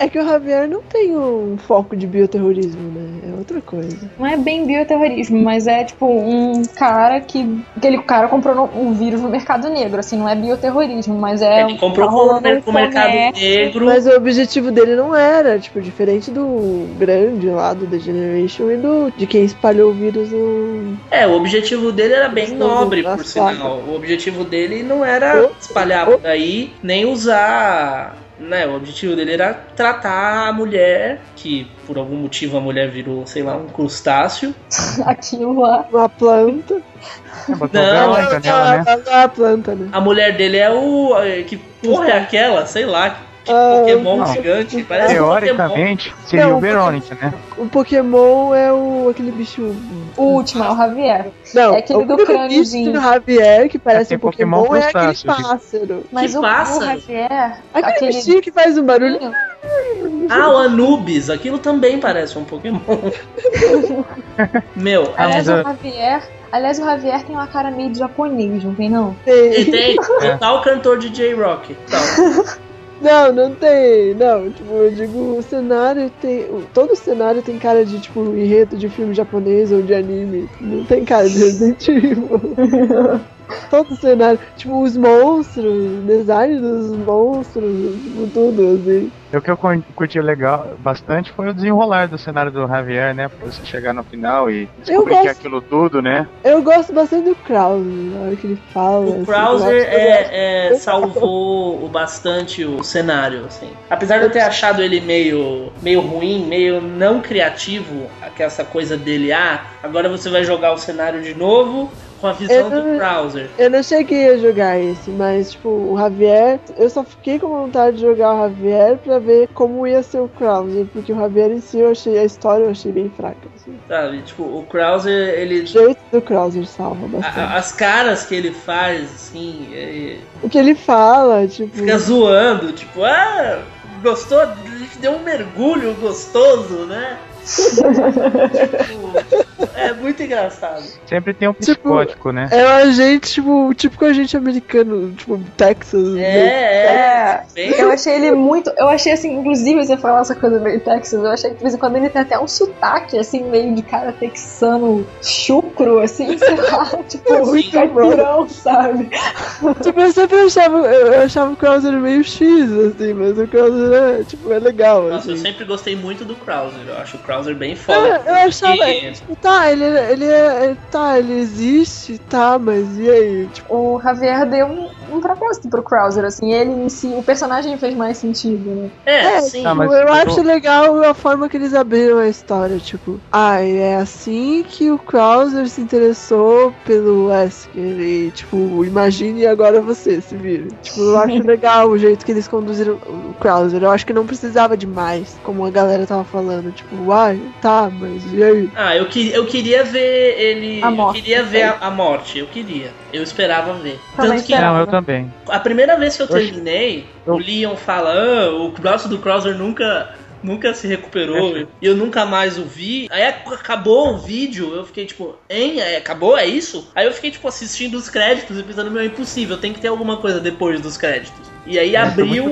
É que o Javier não tem um foco de bioterrorismo, né? É outra coisa. Não é bem bioterrorismo, mas é tipo um cara que. Aquele cara comprou no- um vírus no mercado negro, assim, não é bioterrorismo, mas é. Ele comprou tá com rolando um o mercado negro. Mas o objetivo dele não era, tipo, diferente do grande lá do The Generation e do de quem espalhou o vírus no. É, o objetivo dele era bem nobre, por saca. sinal. O objetivo dele não era Oh, espalhar oh. por aí, nem usar. Né, o objetivo dele era tratar a mulher, que por algum motivo a mulher virou, sei lá, um crustáceo. Aquilo lá. Uma planta. Botou Não, né? Não, é a planta, né? A mulher dele é o. é, Que porra é aquela? Sei lá. Que Ah, Pokémon não. gigante. Parece um Pokémon. Teoricamente, seria Não, o Verônica, né? O Pokémon é o aquele bicho. O último é o Javier. Não, É aquele o do crâniozinho. do Javier que parece tem um Pokémon, Pokémon é aquele tipo. pássaro. Mas Que o, o pássaro? Javier. Aquele, aquele. bichinho que faz um barulho. Ah, o Anubis. Aquilo também parece um Pokémon. Meu, Aliás, mas o Javier. Aliás, o Javier tem uma cara meio de japonês, não tem não? ele Tem. tem total cantor de J-Rock. Tal. Não, não tem. Não, tipo, eu digo, o cenário tem. Todo cenário tem cara de, tipo, enredo de filme japonês ou de anime. Não tem cara de Resident Evil. Todo cenário. Tipo, os monstros, o design dos monstros, tipo, tudo, assim. O que eu cur- curti legal bastante foi o desenrolar do cenário do Javier, né? Pra você chegar no final e descobrir que é gosto. aquilo tudo, né? Eu gosto bastante do Krause, na hora que ele fala. assim, O eu Krauser é, é, salvou o bastante o cenário, assim. Apesar de eu ter achado ele meio, meio ruim, meio não criativo, que essa coisa dele, ah, agora você vai jogar o cenário de novo com a visão Eu- do Krauser. Eu não cheguei a jogar esse, mas, tipo, o Javier. Eu só fiquei com vontade de jogar o Javier pra ver como ia ser o Krauser, porque o Javier em si eu achei. A história eu achei bem fraca. Assim. Sabe? Tipo, o Krauser, ele. O jeito do Krauser salva bastante. a- as caras que ele faz, assim, é- O que ele fala, tipo. fica zoando, tipo, ah, gostou? Deu um mergulho gostoso, né? É muito engraçado. Sempre tem um Tipo, psicótico, né? É um agente, tipo, o típico agente americano, tipo, Texas. meio- É, É, eu achei ele muito. Eu achei assim, inclusive, você falar essa coisa meio Texas, eu achei que de vez em quando ele tem até um sotaque, assim, meio de cara texano chucro, assim, sei lá, tipo, Muito caipirão, sabe? Tipo, eu sempre achava, eu eu achava o Krauser meio X, assim, mas o Krauser é, tipo, é legal, Nossa, assim. eu sempre gostei muito do Krauser. Eu acho o Krauser bem Eu, foda. eu achava, porque- tipo, tá, ele, ele é, tá, ele existe, tá, mas e aí? Tipo, O Javier deu um, um propósito pro Krauser, assim, ele em si, o personagem fez mais sentido, né? É, É, sim. Ah, mas eu eu- acho legal a forma que eles abriram a história, tipo, ah, é assim que o Krauser se interessou pelo Wesker e, tipo, imagine agora você se vira. Tipo, eu acho legal o jeito que eles conduziram o Krauser. Eu acho que não precisava de mais, como a galera tava falando, tipo, uai, tá, mas e aí? Ah, eu, que, eu queria ver ele. A morte. Eu queria ver a, a morte. Eu queria. Eu esperava ver. Também Tanto que. Não, eu também. a primeira vez que eu terminei, Eu- o Leon fala: ah, o braço do Krauser nunca. Nunca se recuperou e eu nunca mais o vi. Aí ac- acabou o vídeo, eu fiquei tipo, hein? É, acabou? É isso? Aí eu fiquei tipo assistindo os créditos e pensando, meu, é impossível, tem que ter alguma coisa depois dos créditos. E aí É, abriu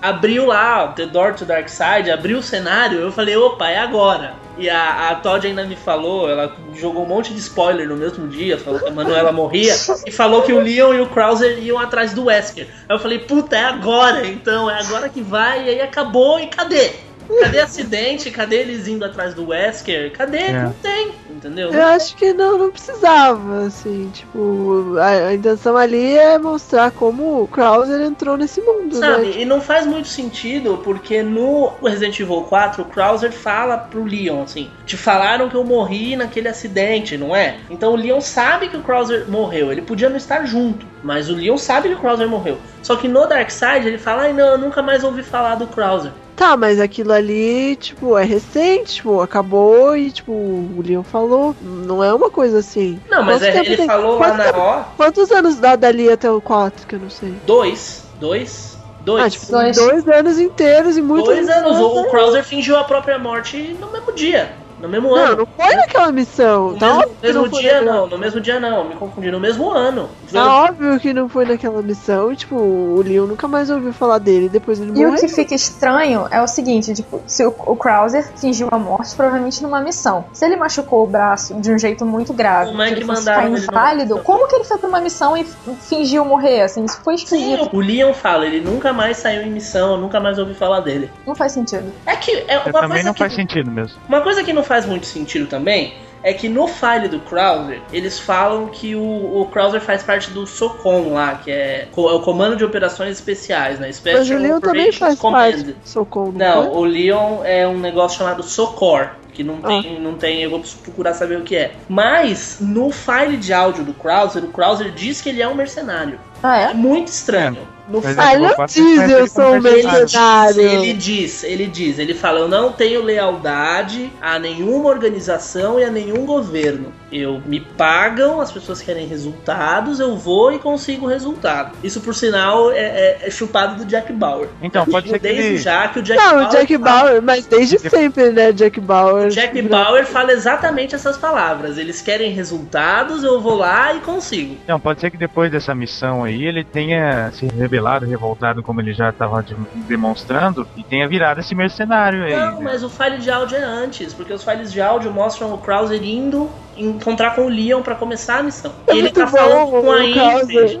abriu lá The Door to Dark Side, abriu o cenário, eu falei, opa, é agora. E a, a Todd ainda me falou, ela jogou um monte de spoiler no mesmo dia, falou que a Manuela morria, e falou que o Leon e o Krauser iam atrás do Wesker. Aí eu falei, puta, é agora, então, é agora que vai, e aí acabou, e cadê? Cadê acidente? Cadê eles indo atrás do Wesker? Cadê? É. Não tem, entendeu? Eu acho que não, não precisava, assim, tipo, a, a intenção ali é mostrar como o Krauser entrou nesse mundo, Sabe, né? e não faz muito sentido, porque no Resident Evil 4, o Krauser fala pro Leon, assim, te falaram que eu morri naquele acidente, não é? Então o Leon sabe que o Krauser morreu, ele podia não estar junto, mas o Leon sabe que o Krauser morreu. Só que no Darkseid ele fala, ai não, eu nunca mais ouvi falar do Krauser. Tá, mas aquilo ali, tipo, é recente, tipo, acabou e, tipo, o Leon falou. Não é uma coisa assim. Não, mas é- ele tem- falou lá quanto na tempo- ó, Quantos anos dá dali até o 4, que eu não sei? dois, dois, dois. Ah, tipo, Dois. dois, anos inteiros e muitos dois anos, o, o né? Krauser fingiu a própria morte no mesmo dia, no mesmo Não, ano. não foi naquela missão. No Tá mesmo, mesmo não dia naquela- não, no mesmo dia não, me confundi, no mesmo ano. Tá óbvio que não foi naquela missão. e, Tipo, o Leon nunca mais ouviu falar dele. Depois ele E morreu. o que fica estranho é o seguinte, tipo, se o, o Krauser fingiu a morte, provavelmente numa missão. Se ele machucou o braço de um jeito muito grave, Como é ele mandaram ficar inválido, como que ele foi pra uma missão e fingiu morrer, assim? Isso foi Sim, esquisito. o Leon fala, ele nunca mais saiu em missão, eu nunca mais ouvi falar dele. Não faz sentido. É que é Eu uma também coisa não que, faz sentido mesmo. uma coisa que não faz muito sentido também é que no file do Krauser, eles falam que o, o Krauser faz parte do SOCOM lá, que é, é o Comando de Operações Especiais, né? Special Mas o Leon também faz Command. parte do Socorro, não, Não, foi? o Leon é um negócio chamado SOCOR, que não Ah. tem, não tem, eu vou procurar saber o que é. Mas no file de áudio do Krauser, o Krauser diz que ele é um mercenário. Ah, É é? muito estranho. No Mas file Ah, ele não diz eu ele sou um mercenário. ele diz, ele diz, ele fala, eu não tenho lealdade a nenhuma organização e a nenhum governo. Eu me pagam, as pessoas querem resultados, eu vou e consigo resultado. Isso, por sinal, é, é- é chupado do Jack Bauer. Então, pode ser que desde ele- já que o Jack Não, Bauer. o Jack fala- Bauer, mas desde sempre, né, Jack Bauer. o Jack Bauer fala exatamente essas palavras. Eles querem resultados, eu vou lá e consigo. Então, pode ser que depois dessa missão aí ele tenha se rebelado, revoltado, como ele já estava de- demonstrando, e tenha virado esse mercenário aí. Não, né? mas o file de áudio é antes, porque os files de áudio mostram o Krauser indo encontrar com o Leon pra começar a missão. É e ele muito tá bom falando com a o Ingrid. Krauser.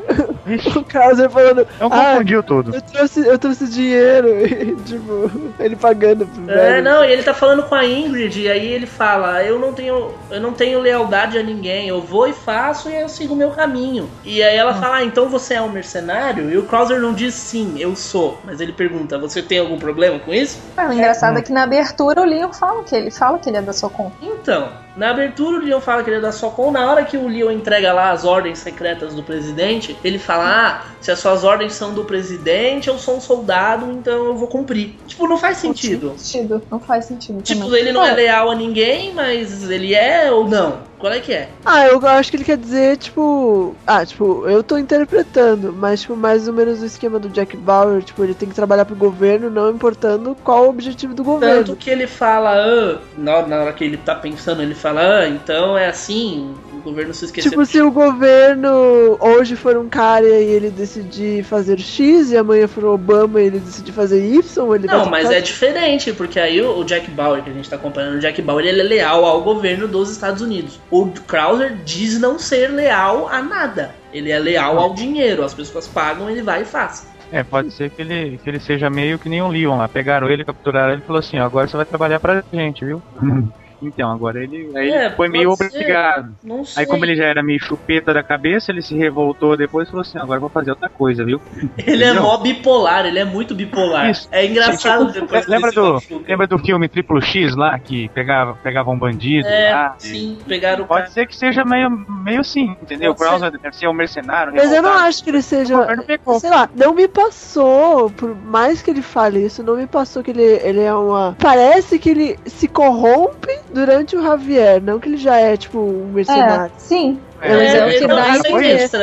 O Krauser falando. Então Ah, confundiu tudo. eu trouxe, eu trouxe dinheiro. E, tipo, ele pagando pro É, velho. não, e ele tá falando com a Ingrid, e aí ele fala, eu não tenho. Eu não tenho lealdade a ninguém, eu vou e faço e eu sigo o meu caminho. E aí ela fala, ah, então você é um mercenário? E o Krauser não diz sim, eu sou. Mas ele pergunta, você tem algum problema com isso? Ah, o engraçado é que na abertura o Leon fala que ele fala que ele é da Socom. Então, na abertura o Leon fala que ele é da Socom, na hora que o Leon entrega lá as ordens secretas do presidente, ele fala, ah, se as suas ordens são do presidente, eu sou um soldado, então eu vou cumprir. Tipo, não faz sentido. Sentido. Não faz sentido. Tipo, também. ele não é leal a ninguém, mas ele é ou não? Qual é que é? Ah, eu acho que ele quer dizer, tipo. Ah, tipo, eu tô interpretando, mas, tipo, mais ou menos o esquema do Jack Bauer, tipo, ele tem que trabalhar pro governo, não importando qual o objetivo do governo. Tanto que ele fala, ah, na, na hora que ele tá pensando, ele fala, ah, então é assim, o governo se esqueceu. Tipo, se o governo hoje for um cara e ele decidir fazer X e amanhã for o Obama e ele decidir fazer Y, ele Não, mas é diferente, porque aí o o Jack Bauer, que a gente tá acompanhando, o Jack Bauer, ele é leal ao governo dos Estados Unidos. O Krauser diz não ser leal a nada. Ele é leal ao dinheiro, as pessoas pagam, ele vai e faz. É, pode ser que ele, que ele seja meio que nem o Leon lá. Pegaram ele, capturaram ele e falou assim: ó, agora você vai trabalhar pra gente, viu? então, agora ele, aí É, ele foi meio pode ser. obrigado. Não sei. Aí, como ele já era meio chupeta da cabeça, ele se revoltou depois e falou assim: agora eu vou fazer outra coisa, viu? Ele é mó bipolar, ele é muito bipolar. Isso. É engraçado Tipo, depois lembra do, machuca. lembra do filme Triplo X lá, que pegava, pegava um bandido É, lá? sim, pegaram o cara. Pode ser que seja meio, meio assim, entendeu? O Pode Krauser deve ser um mercenário. Mas eu não acho que ele O seja. governo pegou. Sei lá, não me passou, por mais que ele fale isso, não me passou que ele, ele é uma. Parece que ele se corrompe durante o Javier, não que ele já é, tipo, um É, mercenário. sim. É, Mas é o É, que dá a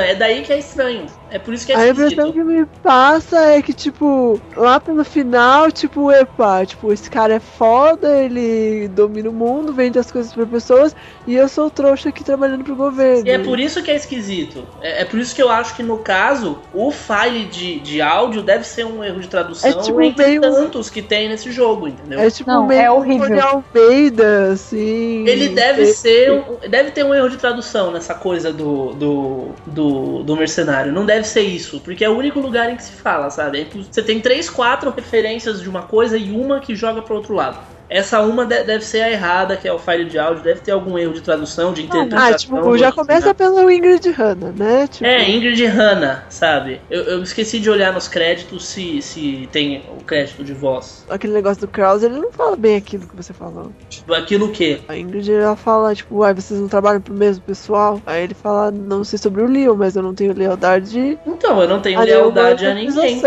é é daí que é estranho. É por isso que é A impressão que me passa é que, tipo, lá pelo final, tipo, epa, tipo, esse cara é foda, ele domina o mundo, vende as coisas pra pessoas, e eu sou o trouxa aqui trabalhando pro governo. E é por isso que é esquisito. É, é por isso que eu acho que no caso, o file de, de áudio deve ser um erro de tradução É tipo entre meio- tantos que tem nesse jogo, entendeu? É tipo Não, meio é horrível. Tony Almeida, assim. Ele deve É- ser. um- deve ter um erro de tradução nessa coisa do, do, do, do mercenário. Não deve ser isso, porque é o único lugar em que se fala, sabe? É Você tem três, quatro referências de uma coisa e uma que joga pro outro lado. Essa uma de- deve ser a errada, que é o file de áudio, deve ter algum erro de tradução, de interpretação. Ah, tipo, já começa pelo Ingrid Hanna, né? Tipo, É, Ingrid Hanna, sabe? Eu, eu esqueci de olhar nos créditos se, se tem o crédito de voz. aquele negócio do Krause, ele não fala bem aquilo que você falou. Tipo, aquilo que? A Ingrid, ela fala, tipo, ai, vocês não trabalham pro mesmo pessoal? Aí ele fala, não sei sobre o Leon, mas eu não tenho lealdade Então, eu não tenho a lealdade a nenhuma ninguém.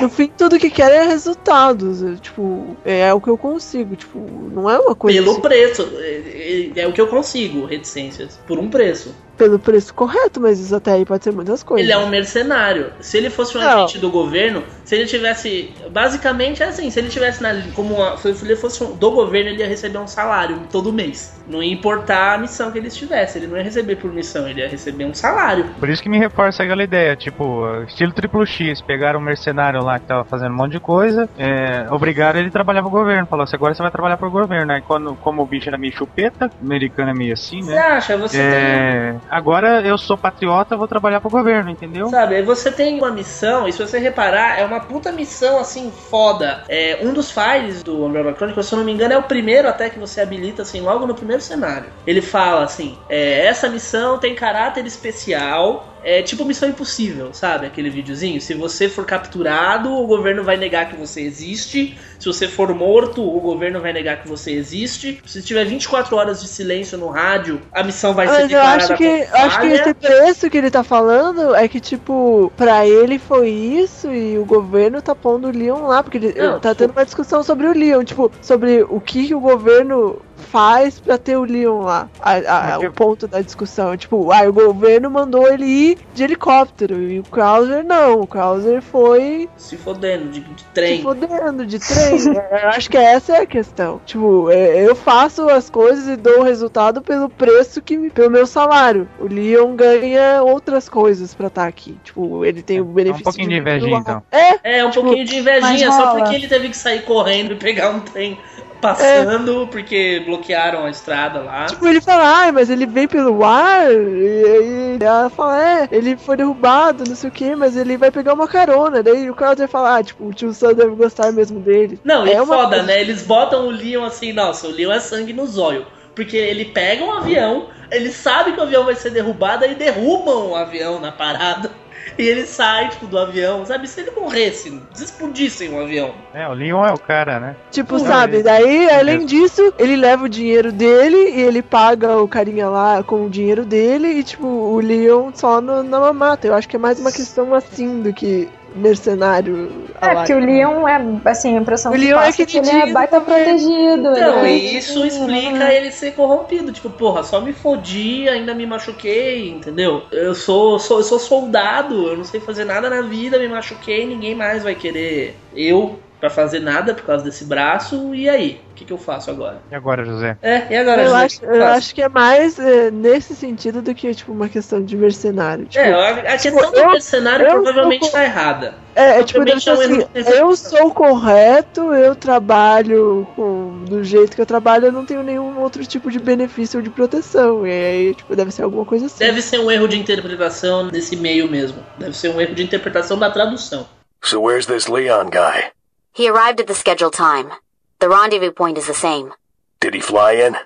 No fim, tudo que quer é resultados. é, Tipo, é o que eu consigo. Tipo, não é uma coisa Pelo assim, preço. É, é- é o que eu consigo, reticências. Por um preço. Pelo preço correto, mas isso até aí pode ser muitas coisas. Ele é um mercenário. Se ele fosse um Não. agente do governo, se ele tivesse. Basicamente é assim: se ele tivesse na. Como uma- se ele fosse um- do governo, ele ia receber um salário todo mês. Não ia importar a missão que ele estivesse. Ele não ia receber por missão, ele ia receber um salário. Por isso que me reforça aquela ideia, tipo, estilo triplo X, pegaram um mercenário lá que tava fazendo um monte de coisa, é, obrigaram ele a trabalhar pro governo, falou assim, agora você vai trabalhar pro governo, aí quando, como o bicho era meio chupeta, americano é meio assim, Você né? acha? Você tem. Agora eu sou patriota, vou trabalhar pro governo, entendeu? Sabe, você tem uma missão, e se você reparar, é uma puta missão assim, foda. É, um dos files do Umbrella Chronicles, se eu não me engano, é o primeiro até que você habilita, assim, logo no primeiro cenário. Ele fala assim: é, essa missão tem caráter especial. É tipo missão impossível, sabe? Aquele videozinho. Se você for capturado, o governo vai negar que você existe. Se você for morto, o governo vai negar que você existe. Se tiver 24 horas de silêncio no rádio, a missão vai ser Mas eu declarada acho que, eu acho que esse preço que ele tá falando é que, tipo, pra ele foi isso e o governo tá pondo o Leon lá, porque ele Não, tá tipo- tendo uma discussão sobre o Leon, tipo, sobre o que o governo faz pra ter o Leon lá. A- a- eu- O ponto da discussão. Tipo, ah, o governo mandou ele ir de helicóptero e o Krauser não. O Krauser foi Se fodendo, de, de se trem. fodendo de trem. É, eu acho que essa é a questão. Tipo, é, eu faço as coisas e dou o resultado pelo preço que me, pelo meu salário. O Leon ganha outras coisas pra estar aqui. Tipo, ele tem o É um benefício pouquinho de vir invejinha, então. É, É, um Tipo, pouquinho de invejinha, só porque ele teve que sair correndo e pegar um trem passando, porque bloquearam a estrada lá. tipo, ele fala, ai, mas ele vem pelo ar. E aí ela fala, é, ele foi derrubado, não sei o que, mas ele vai pegar uma carona. Daí o Krauser fala, ah, tipo, o tio Sam deve gostar mesmo dele. Não, e é uma foda, coisa- né? Eles botam o Leon assim, nossa, o Leon é sangue no zóio. Porque ele pega um avião, ele sabe que o avião vai ser derrubado e derrubam o avião na parada. E ele sai, tipo, do avião, sabe? Se ele morresse, se explodissem o avião. É, o Leon é o cara, né? Tipo, sabe, daí, além disso, ele leva o dinheiro dele e ele paga o carinha lá com o dinheiro dele e, tipo, o Leon só no- na mamata. Eu acho que é mais uma questão assim do que mercenário É, porque o Leon é, assim, a impressão O que Leon é passa é que ele é baita né? protegido. Então, ele é e isso explica né? ele ser corrompido. Tipo, porra, só me fodi, ainda me machuquei, entendeu? Eu sou, sou, eu sou soldado, eu não sei fazer nada na vida, me machuquei, ninguém mais vai querer eu pra fazer nada por causa desse braço. E aí? O que, que eu faço agora? E agora, José? É, e agora? Eu José, acho, eu acho que é mais é, nesse sentido do que tipo uma questão de mercenário. Tipo, É, a, a questão do eu- mercenário eu provavelmente sou- tá errada. É, é tipo, ser é assim, eu sou correto, eu trabalho com, do jeito que eu trabalho, eu não tenho nenhum outro tipo de benefício ou de proteção. E aí, tipo, deve ser alguma coisa assim. Deve ser um erro de interpretação nesse meio mesmo. Deve ser um erro de interpretação da tradução. So where's this Leon guy? He arrived at the scheduled time. The rendezvous point is the same. Did he fly in?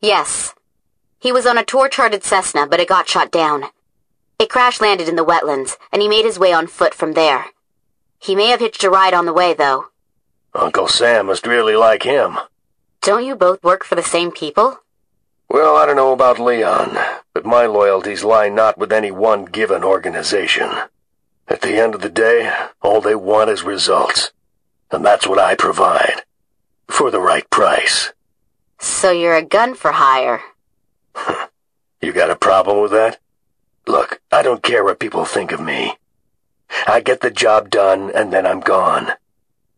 Yes. He was on a tour charted Cessna, but it got shot down. It crash landed in the wetlands, and he made his way on foot from there. He may have hitched a ride on the way, though. Uncle Sam must really like him. Don't you both work for the same people? Well, I don't know about Leon, but my loyalties lie not with any one given organization. At the end of the day, all they want is results. And that's what I provide. For the right price. So you're a gun for hire. You got a problem with that? Look, I don't care what people think of me. I get the job done and then I'm gone.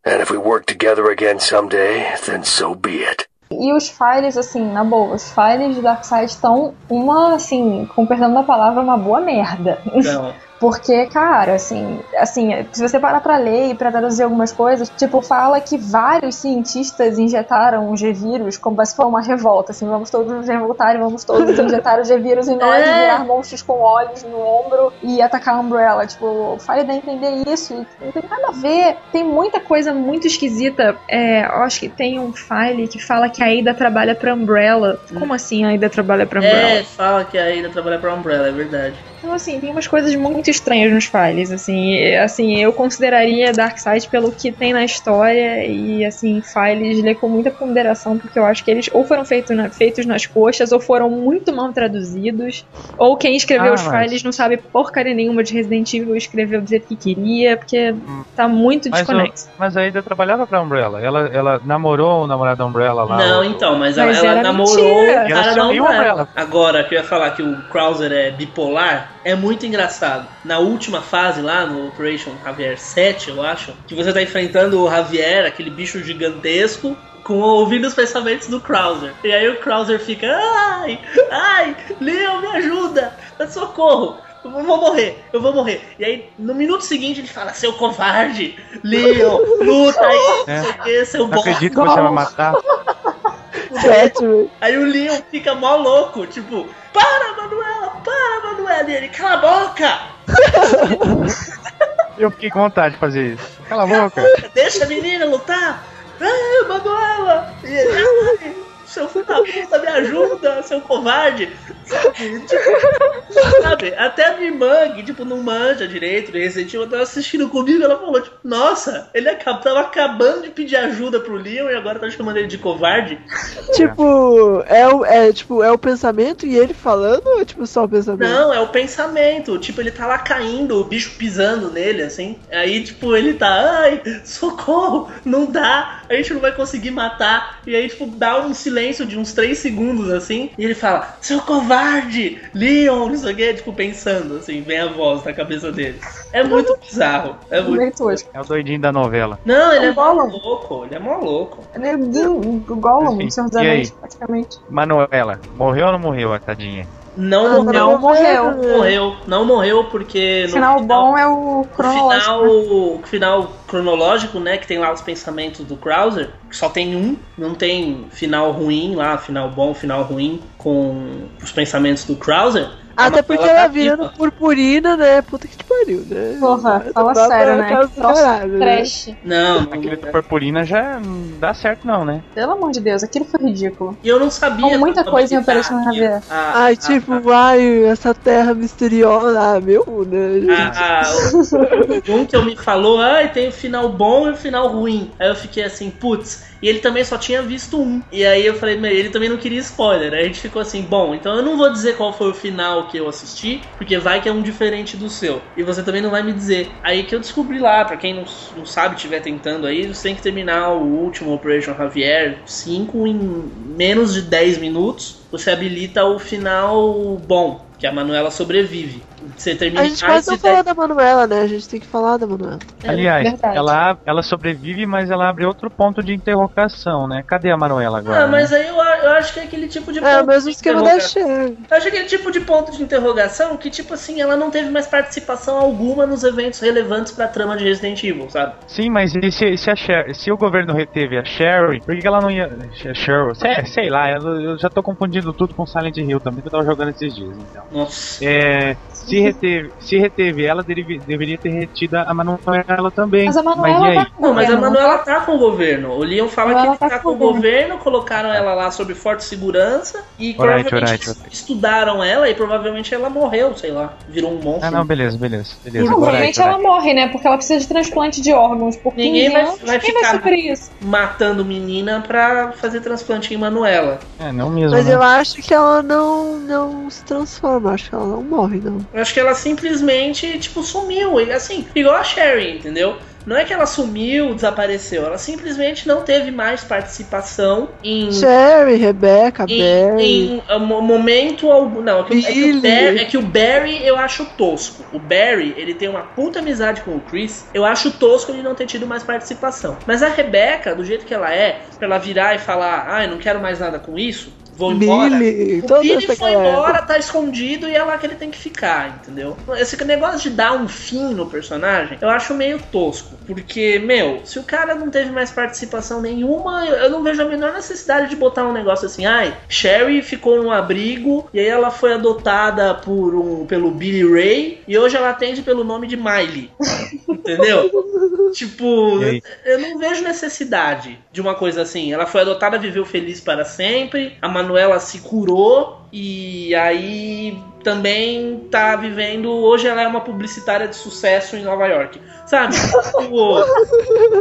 And if we work together again someday, then so be it. E os files, assim, na boa, os files de Darkseid estão uma, assim, com perdão da palavra, uma boa merda. Então, Porque, cara, assim, assim, se você parar pra ler e pra traduzir algumas coisas, tipo, fala que vários cientistas injetaram o G-Vírus como se for uma revolta, assim, vamos todos nos revoltar e vamos todos injetar o G-Vírus em nós É. e virar monstros com olhos no ombro e atacar a Umbrella. Tipo, dá a entender isso não tem nada a ver. Tem muita coisa muito esquisita. É, eu acho que tem um file que fala que a Ada trabalha pra Umbrella. Como assim a Ada trabalha pra Umbrella? é, fala que a Ada trabalha pra Umbrella, é verdade. Então, assim, tem umas coisas muito estranhas nos files, assim, assim, eu consideraria Darkseid pelo que tem na história e, assim, files ler com muita ponderação, porque eu acho que eles ou foram feitos, na- feitos nas coxas, ou foram muito mal traduzidos, ou quem escreveu Ah, os mas- files não sabe porcaria nenhuma de Resident Evil e escreveu do jeito que queria, porque tá muito Mas, desconexo. mas a Ida trabalhava pra Umbrella. Ela, ela namorou o namorado da Umbrella lá. Não, o- então, mas, Mas ela, ela era namorou mentira. o Ela cara da Umbrella. ela. Agora, que eu ia falar que o Krauser é bipolar, é muito engraçado. Na última fase lá, no Operation Javier 7, eu acho, que você tá enfrentando o Javier, aquele bicho gigantesco, com ouvindo os pensamentos do Krauser. E aí o Krauser fica, ai, ai, Leon, me ajuda, socorro. Eu vou morrer, eu vou morrer. E aí, no minuto seguinte, ele fala: Seu covarde, Leon, luta aí, É. não sei o que, seu bosta. acredito que você vai matar. Batman. Aí o Leon fica mó louco, tipo, para, Manuela, Manuela. E ele, cala a boca, Eu fiquei com vontade de fazer isso. Cala a boca. deixa a menina lutar. Ai, Manuela. E ele, seu filho da puta, me ajuda, seu covarde. Sabe, tipo, sabe, até a minha irmã, que tipo, não manja direito de Resident Evil, tava assistindo comigo, ela falou, tipo, nossa, ele acab tava acabando de pedir ajuda pro Leon e agora tá chamando ele de covarde. Tipo, é o, é, tipo, é o pensamento e ele falando ou é tipo só o pensamento? Não, é o pensamento. Tipo, ele tá lá caindo, o bicho pisando nele, assim. Aí, tipo, ele tá, ai, socorro, não dá, a gente não vai conseguir matar. E aí, tipo, dá um silêncio de uns 3 segundos, assim. E ele fala, seu covarde, Leon, não sei o que, tipo, pensando, assim, vem a voz na cabeça dele. É muito bizarro. É muito. Meio tosco. É o doidinho da novela. Não, ele é O mó Gollum. louco, ele é mó louco. Ele é o o Gollum, Enfim, Senhor dos aí? Anéis, praticamente. Manuela, morreu ou não morreu a tadinha? Não morreu. não morreu. Não morreu. Não morreu porque. O no final bom é o O cronológico. final, o final cronológico, né? Que tem lá os pensamentos do Krauser, que só tem um, não tem final ruim lá, final bom, final ruim, com os pensamentos do Krauser. Até A porque ela vira viva. no purpurina, né? Puta que te pariu, né? Porra, fala sério, né? caralho, né? trash. Não, não Aquele da purpurina já não dá certo não, né? Pelo amor de Deus, aquilo foi ridículo. E eu não sabia. Com muita coisa em aquilo. Javier. A- Ai, a- tipo, ai, essa terra misteriosa. Ah, meu, né? gente? a- a- o um que eu me falou, ai, tem o final bom e o final ruim. Aí eu fiquei assim, putz, E ele também só tinha visto um. E aí eu falei, ele também não queria spoiler. Aí a gente ficou assim, bom, então eu não vou dizer qual foi o final que eu assisti, porque vai que é um diferente do seu. E você também não vai me dizer. Aí que eu descobri lá, para quem não, não sabe, estiver tentando aí, você tem que terminar o último Operation Javier 5 em menos de 10 minutos. Você habilita o final bom, que a Manuela sobrevive. Você termina A gente quase não falou da Manuela, né? A gente tem que falar da Manuela. Aliás, verdade. ela, ela sobrevive, mas ela abre outro ponto de interrogação, né? Cadê a Manuela agora? Ah, mas né? aí eu, eu acho que é aquele tipo de É, ponto o mesmo esquema da. Cher. Eu acho aquele tipo de ponto de interrogação que, tipo assim, ela não teve mais participação alguma nos eventos relevantes pra trama de Resident Evil, sabe? Sim, mas e se, se, a Sher- se o governo reteve a Sherry, por que que ela não ia. Sh- Cheryl, sei, sei lá, eu, eu já tô confundindo tudo com Silent Hill também, que eu tava jogando esses dias, então. Nossa. É, se, reteve, se reteve ela, deve- deveria ter retido a Manuela também. Mas a Manuela aí? tá com Não, mas a Manuela tá com o governo. O Leon fala que ele tá tá com com o governo, colocaram ela lá sob forte segurança e Alright, provavelmente alright, estudaram ela e provavelmente ela morreu, sei lá, virou um monstro. Ah, não, beleza, beleza. beleza Não, provavelmente alright, ela morre, né? Porque ela precisa de transplante de órgãos por 15 Ninguém vai- anos. vai ficar- vai isso? Matando menina pra fazer transplante em Manuela. É, não mesmo. Mas né? eu acho que ela não, não se transforma, acho que ela não morre, não. Eu acho que ela simplesmente, tipo, sumiu. E, Assim, igual a Sherry, entendeu? Não é que ela sumiu, desapareceu. Ela simplesmente não teve mais participação em. Sherry, Rebecca, Em, Barry. em, mo- momento algum. Não, é que, é, que o Barry, é que o Barry eu acho tosco. O Barry, ele tem uma puta amizade com o Chris. Eu acho tosco ele não ter tido mais participação. Mas a Rebecca, do jeito que ela é, pra ela virar e falar: ai, não quero mais nada com isso, vou embora. Billy, O Billy foi galera. embora, tá escondido e é lá que ele tem que ficar, entendeu? Esse negócio de dar um fim no personagem, eu acho meio tosco. Porque, meu, se o cara não teve mais participação nenhuma, eu não vejo a menor necessidade de botar um negócio assim, ai, Sherry ficou num abrigo e aí ela foi adotada por um, pelo Billy Ray e hoje ela atende pelo nome de Miley. entendeu? Tipo, eu não vejo necessidade de uma coisa assim. Ela foi adotada, viveu feliz para sempre. A Manuela se curou e aí também tá vivendo. Hoje ela é uma publicitária de sucesso em Nova York. Sabe? Tipo,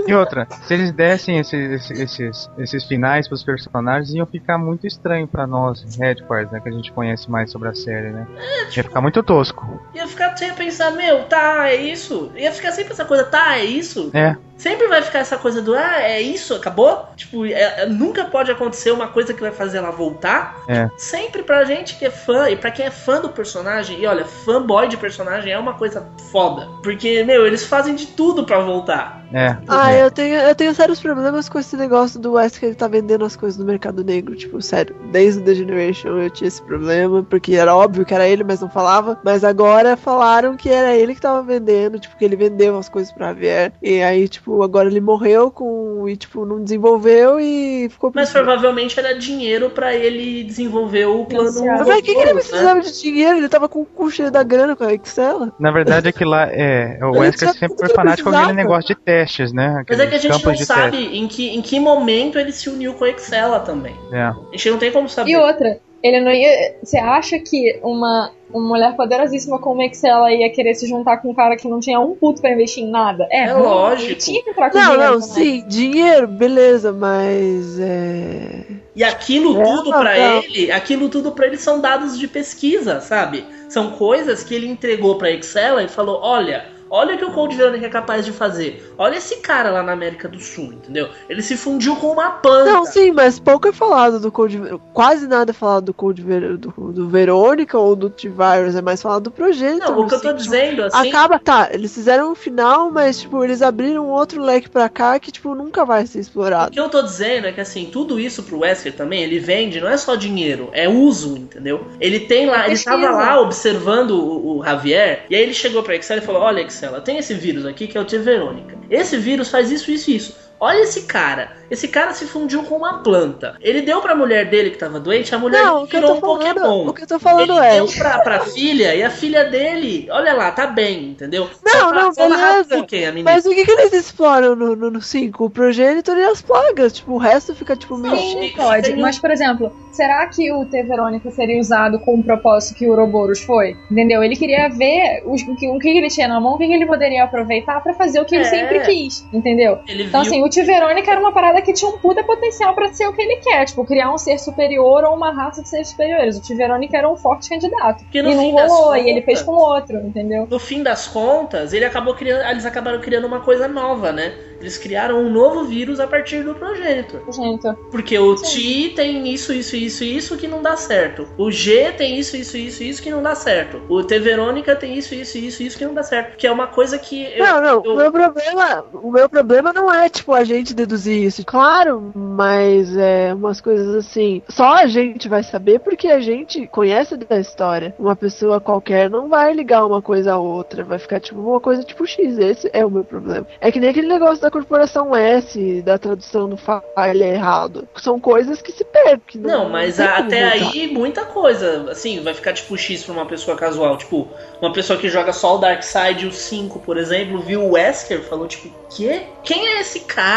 E outra, se eles dessem esses, esses, esses, finais pros personagens, iam ficar muito estranho pra nós, Headquarters, né? Que a gente conhece mais sobre a série, né? Ia ficar muito tosco. ia ficar sem pensar, meu, tá, é isso. Ia ficar sempre essa coisa, tá, é isso. É, Sempre vai ficar essa coisa do, ah, é isso, acabou? Tipo, é- é- nunca pode acontecer uma coisa que vai fazer ela voltar. é. Sempre pra gente que é fã, e pra quem é fã do personagem, e olha, fanboy de personagem é uma coisa foda. Porque, meu, eles fazem de tudo pra voltar. É. Ah, é. eu tenho, eu tenho sérios problemas com esse negócio do West que ele tá vendendo as coisas no mercado negro. Tipo, sério, desde The Generation eu tinha esse problema, porque era óbvio que era ele, mas não falava. Mas agora falaram que era ele que tava vendendo, tipo, que ele vendeu as coisas pra Javier. E aí, tipo, agora ele morreu com. e, tipo, não desenvolveu e ficou. Mas provavelmente era dinheiro pra ele desenvolver o plano. Mas pra que, que ele né? precisava de dinheiro? Ele tava com o cu cheio da grana com a Excel. Na verdade é que lá é, o Wesker sempre foi fanático com aquele precisava. negócio de testes, né? Mas é que a gente não sabe em que, em que momento ele se uniu com a Excela também. É. A gente não tem como saber. E outra, ele não ia. Você acha que uma, uma mulher poderosíssima como Excela ia querer se juntar com um cara que não tinha um puto pra investir em nada? É, É lógico. ele Tinha que entrar com Não, dinheiro não, também. sim, dinheiro, beleza, mas. É. E aquilo É, tudo pra não. ele, aquilo tudo pra ele são dados de pesquisa, sabe? São coisas que ele entregou pra Excel e falou: olha, olha o que o Cold Veronica é capaz de fazer. Olha esse cara lá na América do Sul, entendeu? Ele se fundiu com uma planta. Não, sim, mas pouco é falado do Code Ver- Quase nada é falado do Code Ver- do, do Verônica ou do T-Virus, é mais falado do projeto. Não, o que eu tô dizendo, assim. Acaba, tá, eles fizeram um final, mas, tipo, eles abriram outro leque pra cá que, tipo, nunca vai ser O explorado. que eu tô dizendo é que assim, tudo isso pro Wesker também, ele vende, não é só dinheiro, é uso, entendeu? Ele tem lá, ele tava lá observando o, o Javier, e aí ele chegou pra Excel e falou: Olha, Excel, tem esse vírus aqui que é o T. Verônica. Esse vírus faz isso, isso e isso. Olha esse cara. Esse cara se fundiu com uma planta. Ele deu pra mulher dele que tava doente, a mulher Não, virou um falando, Pokémon. o que eu tô falando ele é. deu pra, pra filha e a filha dele, olha lá, tá bem, entendeu? Não, pra- não, beleza. Menina. Mas o que, que eles exploram no 5? O progenitor e as plagas. Tipo, o resto fica, tipo, meio. Sim, Tem- pode. Mas, por exemplo, será que o T. Verônica seria usado com o propósito que o Ouroboros foi? Entendeu? Ele queria ver os- o, que, o que ele tinha na mão, o que ele poderia aproveitar pra fazer o que ele É. sempre quis, entendeu? Ele Então, viu assim, o T Verônica era uma parada que tinha um puta potencial pra ser o que ele quer, tipo, criar um ser superior ou uma raça de seres superiores. O T Verônica era um forte candidato. Porque E no não fim das rolou, e ele fez contas- com outro, entendeu? No fim das contas, ele acabou criando, eles acabaram criando uma coisa nova, né? Eles criaram um novo vírus a partir do progenitor. Gente, Porque o T tem isso, isso, isso, isso que não dá certo. O G tem isso, isso, isso, isso que não dá certo. O T Verônica tem isso, isso, isso, isso que não dá certo. Que é uma coisa que eu, Não, não, eu- o meu problema, o meu problema não é, tipo, a gente deduzir isso. Claro, mas é umas coisas assim. Só a gente vai saber porque a gente conhece da história. Uma pessoa qualquer não vai ligar uma coisa a outra. Vai ficar, tipo, uma coisa tipo X. Esse é o meu problema. É que nem aquele negócio da corporação S, da tradução do falha errado. São coisas que se perdem. que Não, mas tem como até voltar. aí muita coisa. Assim, vai ficar tipo X pra uma pessoa casual. Tipo, uma pessoa que joga só o Dark Side, o 5, por exemplo, viu o Wesker falou, tipo, quê? Quem é esse cara?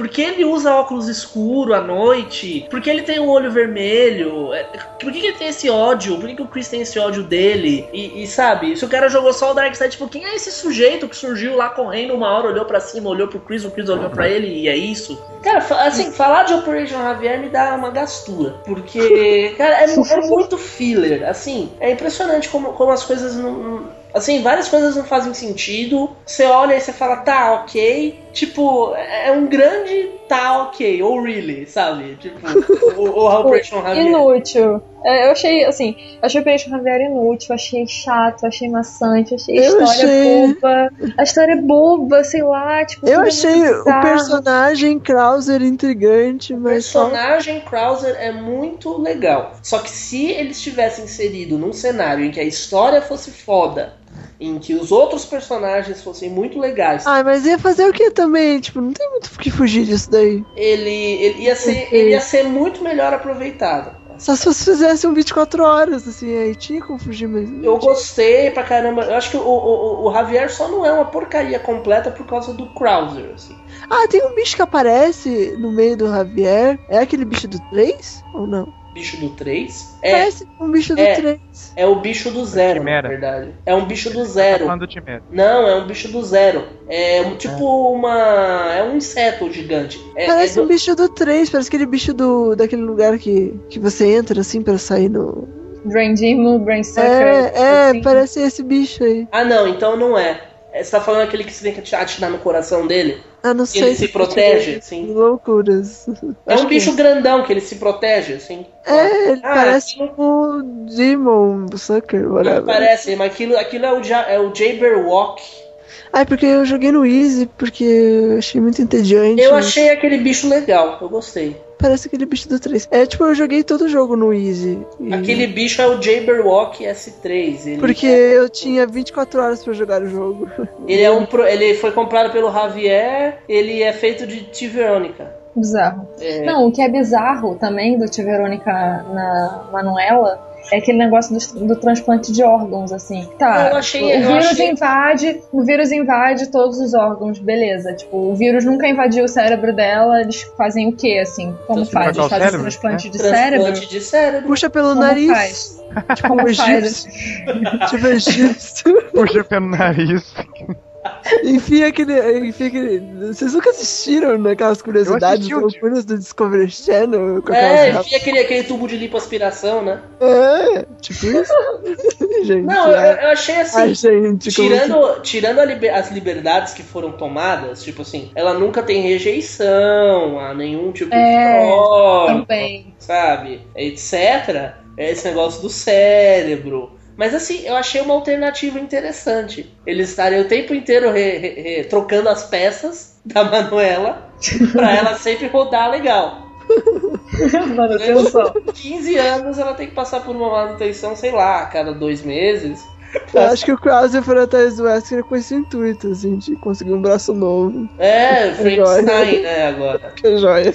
Por que ele usa óculos escuro à noite? Por que ele tem o olho vermelho? É, Por que, que ele tem esse ódio? Por que, que o Chris tem esse ódio dele? E, e, sabe, se o cara jogou só o Dark Side, tipo, quem é esse sujeito que surgiu lá correndo uma hora, olhou pra cima, olhou pro Chris, o Chris olhou pra ele e é isso? Cara, assim, falar de Operation Javier me dá uma gastura. Porque, cara, é, é muito filler. Assim, é impressionante como, como as coisas não. Assim, várias coisas não fazem sentido. Você olha e você fala, tá, ok. Tipo, é um grande tá, ok. Ou really, sabe? Tipo, o, o Operation Javier. Inútil. É, Eu achei, assim, eu achei o Operation Javier inútil, achei chato, achei maçante, achei a Eu história achei- boba. A história é boba, sei lá, tipo. Eu tudo achei o personagem Krauser intrigante, O mas só. personagem Krauser é muito legal. Só que se eles tivessem inserido num cenário em que a história fosse foda, em que os outros personagens fossem muito legais, Ai, mas ia fazer o que também? Tipo, não tem muito o que fugir disso daí. ele, ele, ia ser, ele ia ser muito melhor aproveitado. Só se você fizesse um 24 horas, assim, aí tinha como fugir mesmo. Eu gostei pra caramba. Eu acho que o, o, o Javier só não é uma porcaria completa por causa do Krauser, assim. Ah, tem um bicho que aparece no meio do Javier. É aquele bicho do 3? Ou não? Bicho do 3. É, Parece um bicho do é. 3. é o bicho do zero, na verdade. É um bicho do Tá zero. falando do. Não, é um bicho do zero. É um- tipo uma. É um inseto gigante. É, Parece é um do- bicho do 3, parece aquele bicho do daquele lugar que, que você entra assim pra sair no. Brain Demon, Brain Sucker. É, é, assim. parece esse bicho aí. Ah, não, então não é. É, Você tá falando aquele que você tem que ati- atirar no coração dele? Ah, não Ele sei. se protege, assim? Loucuras. É Acho um bicho grandão que ele se protege, assim. É, ele Ah, parece um Demon Sucker, Não whatever. parece, mas aquilo, aquilo é o, Ja- é o Jabberwock. Ah, é porque eu joguei no Easy, porque eu achei muito entediante. Eu achei aquele bicho legal, eu gostei. Parece aquele bicho do 3. É, tipo, eu joguei todo o jogo no Easy. e- Aquele bicho é o Jabberwock S3. Ele, Porque eu tinha 24 horas pra jogar o jogo. ele, é um, pro- ele foi comprado pelo Javier, ele é feito de T. Verônica. Bizarro. É, Não, o que é bizarro também do Tia Verônica na Manuela é aquele negócio do, do transplante de órgãos, assim. Tá, Eu achei- o vírus achei- invade, o vírus invade todos os órgãos, beleza. Tipo, o vírus nunca invadiu o cérebro dela, eles fazem o quê, assim? Como Transplante faz? Eles fazem cérebro, transplante de transplante cérebro? de cérebro. Puxa pelo Como nariz. faz? Tipo Como faz? egípcio. tipo egípcio. Puxa pelo nariz. Enfia aquele, enfia aquele. Vocês nunca assistiram naquelas curiosidades assisti o- loucuras do Discovery Channel? Com É, aquelas... enfia aquele, aquele tubo de lipoaspiração, né? é, tipo isso. gente, Não, eu, é. eu achei assim. Ai, gente, Tirando, tirando a liber- as liberdades que foram tomadas, tipo assim, ela nunca tem rejeição a nenhum tipo É, de órgão, Também. sabe? Etc. É esse negócio do cérebro. Mas assim, eu achei uma alternativa interessante. Eles estarem o tempo inteiro re- re- re- trocando as peças da Manuela pra ela sempre rodar legal. Mano, atenção. 15 anos ela tem que passar por uma manutenção, sei lá, a cada dois meses. Eu acho que o Krauser foi atrás do Wesker com esse intuito, assim, de conseguir um braço novo. É, joia. Frankenstein, né, agora. Que joia.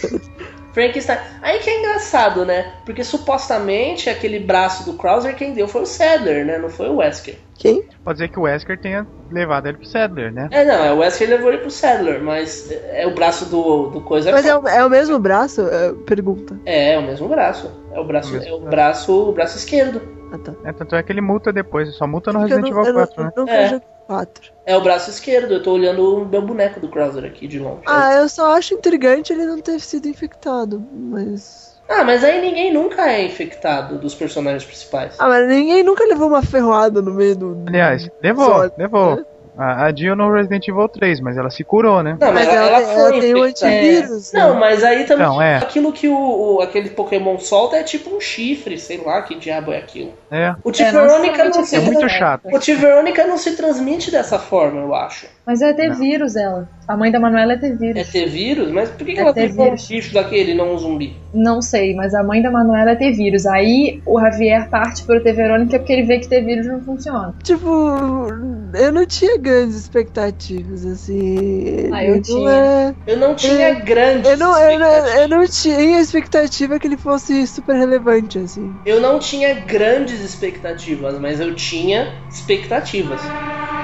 Frankenstein. Aí que é engraçado, né? Porque supostamente aquele braço do Krauser quem deu foi o Sadler, né? Não foi o Wesker. Quem? Pode ser que o Wesker tenha levado ele pro Sadler, né? É, não, é o Wesker levou ele pro Sadler, mas é o braço do, do coisa. Mas é o, é o mesmo braço? É, pergunta. É, é o mesmo braço. É o braço, é o braço, o braço esquerdo. Ah, tá. É, tanto é que ele multa depois, só multa no Porque eu Resident não- Evil eu 4, né? não- nunca É. joguei 4. É o braço esquerdo, eu tô olhando o meu boneco do Krauser aqui de longe. Ah, eu só acho intrigante ele não ter sido infectado, mas. Ah, mas aí ninguém nunca é infectado dos personagens principais. Ah, mas ninguém nunca levou uma ferroada no meio do. Aliás, levou, levou. A, a Jill no Resident Evil 3, mas ela se curou, né? Não, mas, Mas ela, ela- ela ela foi tem o antivírus, É. Não, né? mas aí também. Não, é. Aquilo que o, o- aquele Pokémon solta é tipo um chifre, sei lá que diabo é aquilo. É. O É, Tiverônica não não, se É muito chato. O Tiverônica não se transmite dessa forma, eu acho. Mas é ter Não. vírus ela. A mãe da Manuela é ter É vírus. ter vírus? Mas por que, que É ela tem um vírus. bicho daquele e não um zumbi? Não sei, mas a mãe da Manuela é ter vírus. Aí o Javier parte pro ter Verônica porque ele vê que ter vírus não funciona. Tipo, eu não tinha grandes expectativas, assim. Ah, eu Não tinha. é- Eu não tinha Eu- grandes Eu não, eu, não, expectativas. eu não tinha expectativa que ele fosse super relevante, assim. Eu não tinha grandes expectativas, mas eu tinha expectativas.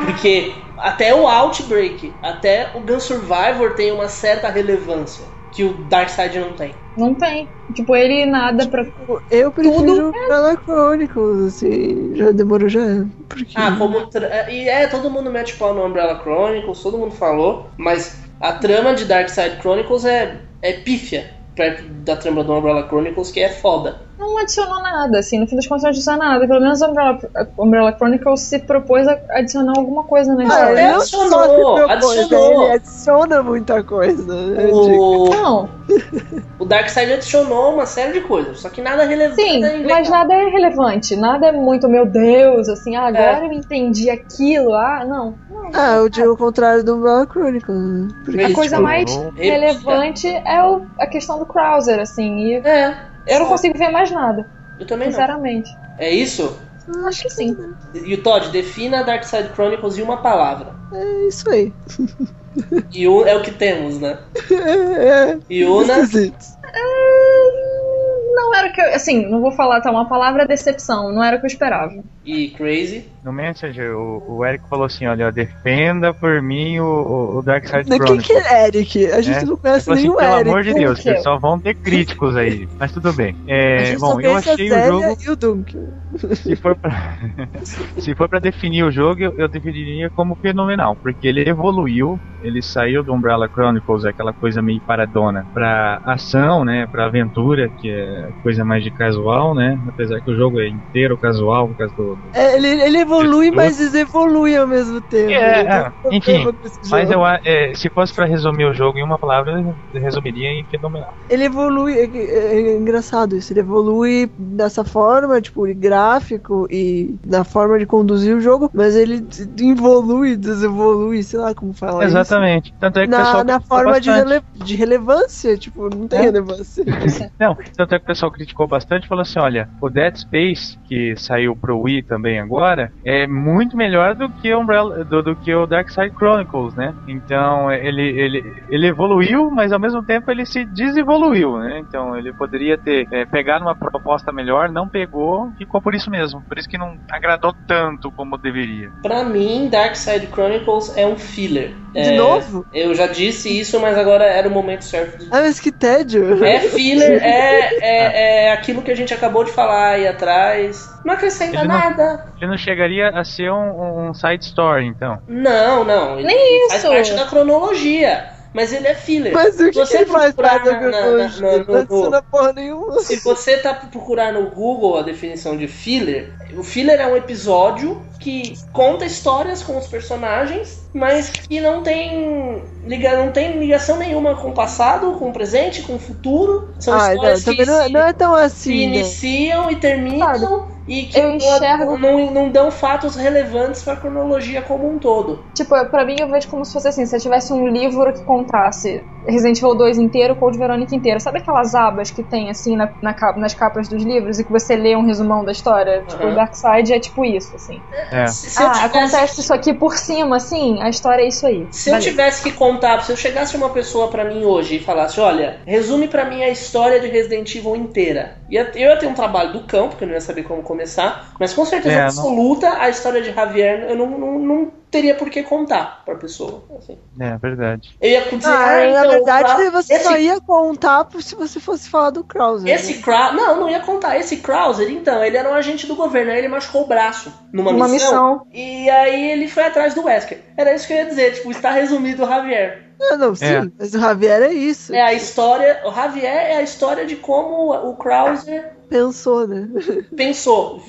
Porque até o Outbreak, até o Gun Survivor tem uma certa relevância que o Darkseid não tem. Não tem. Tipo, ele nada pra. Eu prefiro Tudo- Umbrella Chronicles, assim. Já demorou já. Porque... Ah, como. tra- E é, todo mundo mete pau no Umbrella Chronicles, todo mundo falou, mas a trama de Darkseid Chronicles é, é pífia perto da trama do Umbrella Chronicles, que é foda. Não adicionou nada, assim. No fim das contas, não adicionou nada. Pelo menos a Umbrella, a Umbrella Chronicles se propôs a adicionar alguma coisa na Ah, história. ele não Adicionou, propõe, adicionou. Ele adiciona muita coisa. né? O, Não, o Darkseid adicionou uma série de coisas, só que nada relevante. sim, nada mas nada é relevante. Nada é muito, meu Deus, assim, ah, agora É. eu entendi aquilo. Ah, não. não. Ah, o, de- o contrário do Umbrella Chronicles. né? Porque, A coisa tipo, mais relevante é o- a questão do Krauser, assim. E É, eu não só. consigo ver mais nada, Eu também não. sinceramente. É isso? Acho que sim. E o Todd, defina Darkseid Chronicles em uma palavra. É isso aí. E o, é o que temos, né? É, é. E Una, Esquisito. Não era o que eu. Assim, não vou falar, tá? Uma palavra decepção. Não era o que eu esperava. e Crazy. No Messenger, o, o Eric falou assim: olha, defenda por mim o, o, o Darkseid Quem Chronicles. que é Eric? A gente É. não conhece falou assim, pelo Eric. amor de Deus, quê? que só vão ter críticos aí. Mas tudo bem. É, bom, eu achei o jogo. e o Dunk. Se for pra, se for pra definir o jogo, eu, eu definiria como fenomenal, porque ele evoluiu, ele saiu do Umbrella Chronicles, aquela coisa meio paradona, pra ação, né, pra aventura, que é coisa mais de casual, né, apesar que o jogo é inteiro casual, por causa do... É, ele, ele evolui, Isso. mas desevolui ao mesmo tempo. É, tem é, problema enfim, Mas eu, é, se fosse pra resumir o jogo em uma palavra, eu resumiria em fenomenal. Ele evolui, é, é- é engraçado isso, ele evolui dessa forma, tipo, gráfico e na forma de conduzir o jogo, mas ele involui, desevolui, sei lá como falar Exatamente. Tanto é isso. que o Na, pessoal na forma de, rele- de relevância, tipo, não tem É. relevância. Não, tanto é que o pessoal criticou bastante e falou assim: olha, o Dead Space, que saiu pro Wii também agora, é muito melhor do que o, Umbrella, do, do que o Dark Side Chronicles, né? Então ele, ele, ele evoluiu, mas ao mesmo tempo ele se desevoluiu, né? Então ele poderia ter é, pegado uma proposta melhor, não pegou, ficou por isso mesmo. Por isso que não agradou tanto como deveria. Pra mim, Darkseid Chronicles é um filler. De É, novo? Eu já disse isso, mas agora era o momento certo de Ah, mas que tédio. É filler, é, é, é aquilo que a gente acabou de falar aí atrás. Não acrescenta Ele não- nada. Ele não chegaria a ser um, um side story, então. Não, não. Ele Nem faz isso. parte da cronologia. Mas ele é filler. Mas o que, que Você ele faz procurar na- na- na- no- Não adiciona porra nenhuma. Se você tá procurar no Google a definição de filler, o filler é um episódio que conta histórias com os personagens, mas que não tem, liga, não tem ligação nenhuma com o passado, com o presente, com o futuro. São Ah, não, histórias que também não, se- não é tão que assim, né? iniciam e terminam e que eu não- enxergo- não, não dão fatos relevantes para a cronologia como um todo. Tipo, pra mim eu vejo como se fosse assim, se eu tivesse um livro que contasse Resident Evil 2 inteiro, Code Verônica inteiro. Sabe aquelas abas que tem assim na, na capa- nas capas dos livros e que você lê um resumão da história? Tipo, Aham. o Dark Side é tipo isso, assim. É. Se, se eu ah, tivesse- acontece isso aqui por cima, assim, a história é isso aí. Se eu Valeu. tivesse que contar, se eu chegasse uma pessoa pra mim hoje e falasse, olha, resume pra mim a história de Resident Evil inteira. Ia- Eu ia ter um trabalho do cão, porque eu não ia saber como começar, mas com certeza É, não- absoluta a história de Javier eu não, não, não, teria por que contar pra pessoa. Assim. É, verdade. Eu ia dizer, Ah, ah, na então, verdade, Krau- você esse só ia contar se você fosse falar do Krauser. Esse né? Krauser. Não, não ia contar. Esse Krauser, então, ele era um agente do governo. Aí ele machucou o braço numa Uma missão. missão. E aí ele foi atrás do Wesker. Era isso que eu ia dizer. Tipo, está resumido o Javier. Ah, não, sim, É. mas o Javier é isso. É a história. O Javier é a história de como o Krauser Pensou, né? pensou.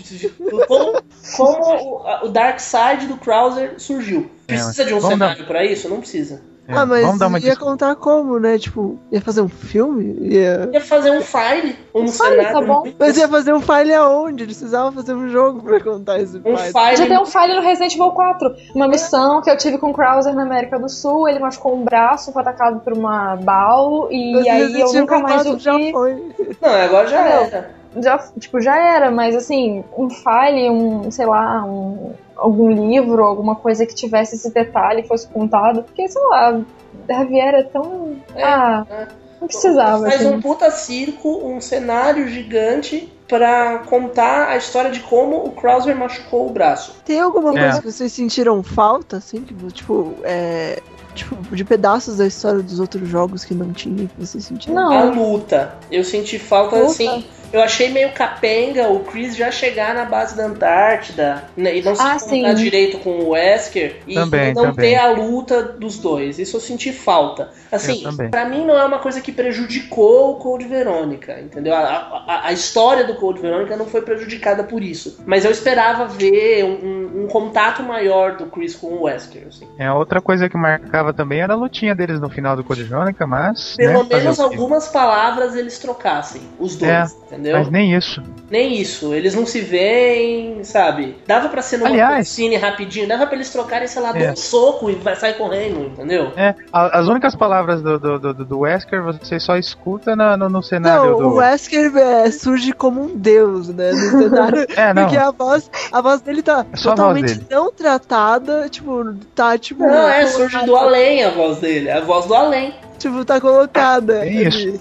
Como, como o, o Dark Side do Krauser surgiu. Precisa de um vamos dar- cenário pra isso? Não precisa. É, ah, mas vamos dar uma ia contar como, né? Tipo, ia fazer um filme? Ia... Ia fazer um file, um cenário. tá bom. Mas ia fazer um file aonde? Eles precisavam fazer um jogo pra contar esse Um file. file. Já tem um file no Resident Evil 4. Uma missão que eu tive com o Krauser na América do Sul. Ele machucou um braço, foi atacado por uma bal. E Mas aí Resident eu nunca mais 4 já foi. Não, agora já Não. era. Já, tipo, já era, mas assim, um file, um, sei lá, um, algum livro, alguma coisa que tivesse esse detalhe, fosse contado. Porque, sei lá, Javier é tão. É, ah, é. não precisava. Faz Assim. um puta circo, um cenário gigante pra contar a história de como o Krauser machucou o braço. Tem alguma É. coisa que vocês sentiram falta, assim? Tipo, tipo, é. Tipo, de pedaços da história dos outros jogos que não tinha, que vocês sentiram? Não. A luta. Eu senti falta, Luta? assim. Eu achei meio capenga o Chris já chegar na base da Antártida né, e não se Ah, encontrar sim. direito com o Wesker e Também, não também. ter a luta dos dois. Isso eu senti falta. Assim, pra mim não é uma coisa que prejudicou o Code Verônica, entendeu? A, a- a história do Code Verônica não foi prejudicada por isso. Mas eu esperava ver um, um- um contato maior do Chris com o Wesker, assim. É, outra coisa que marcava também era a lutinha deles no final do Code Verônica, mas. Pelo né, menos algumas palavras eles trocassem, os dois, É, entendeu? Mas nem isso. Nem isso, eles não se veem, sabe? Dava pra ser numa Aliás- cutscene rapidinho, dava pra eles trocarem, sei lá, É. um soco e vai sair correndo, entendeu? É, as únicas palavras do, do, do, do Wesker você só escuta na- no, no cenário Não, do. o Wesker é, surge como um deus, né? No cenário. É, não. Porque a voz, a voz dele tá É totalmente dele. não tratada, tipo, tá tipo. Não, é, surge do além a voz dele, é a voz do além. Tipo, tá colocada. É isso. ali.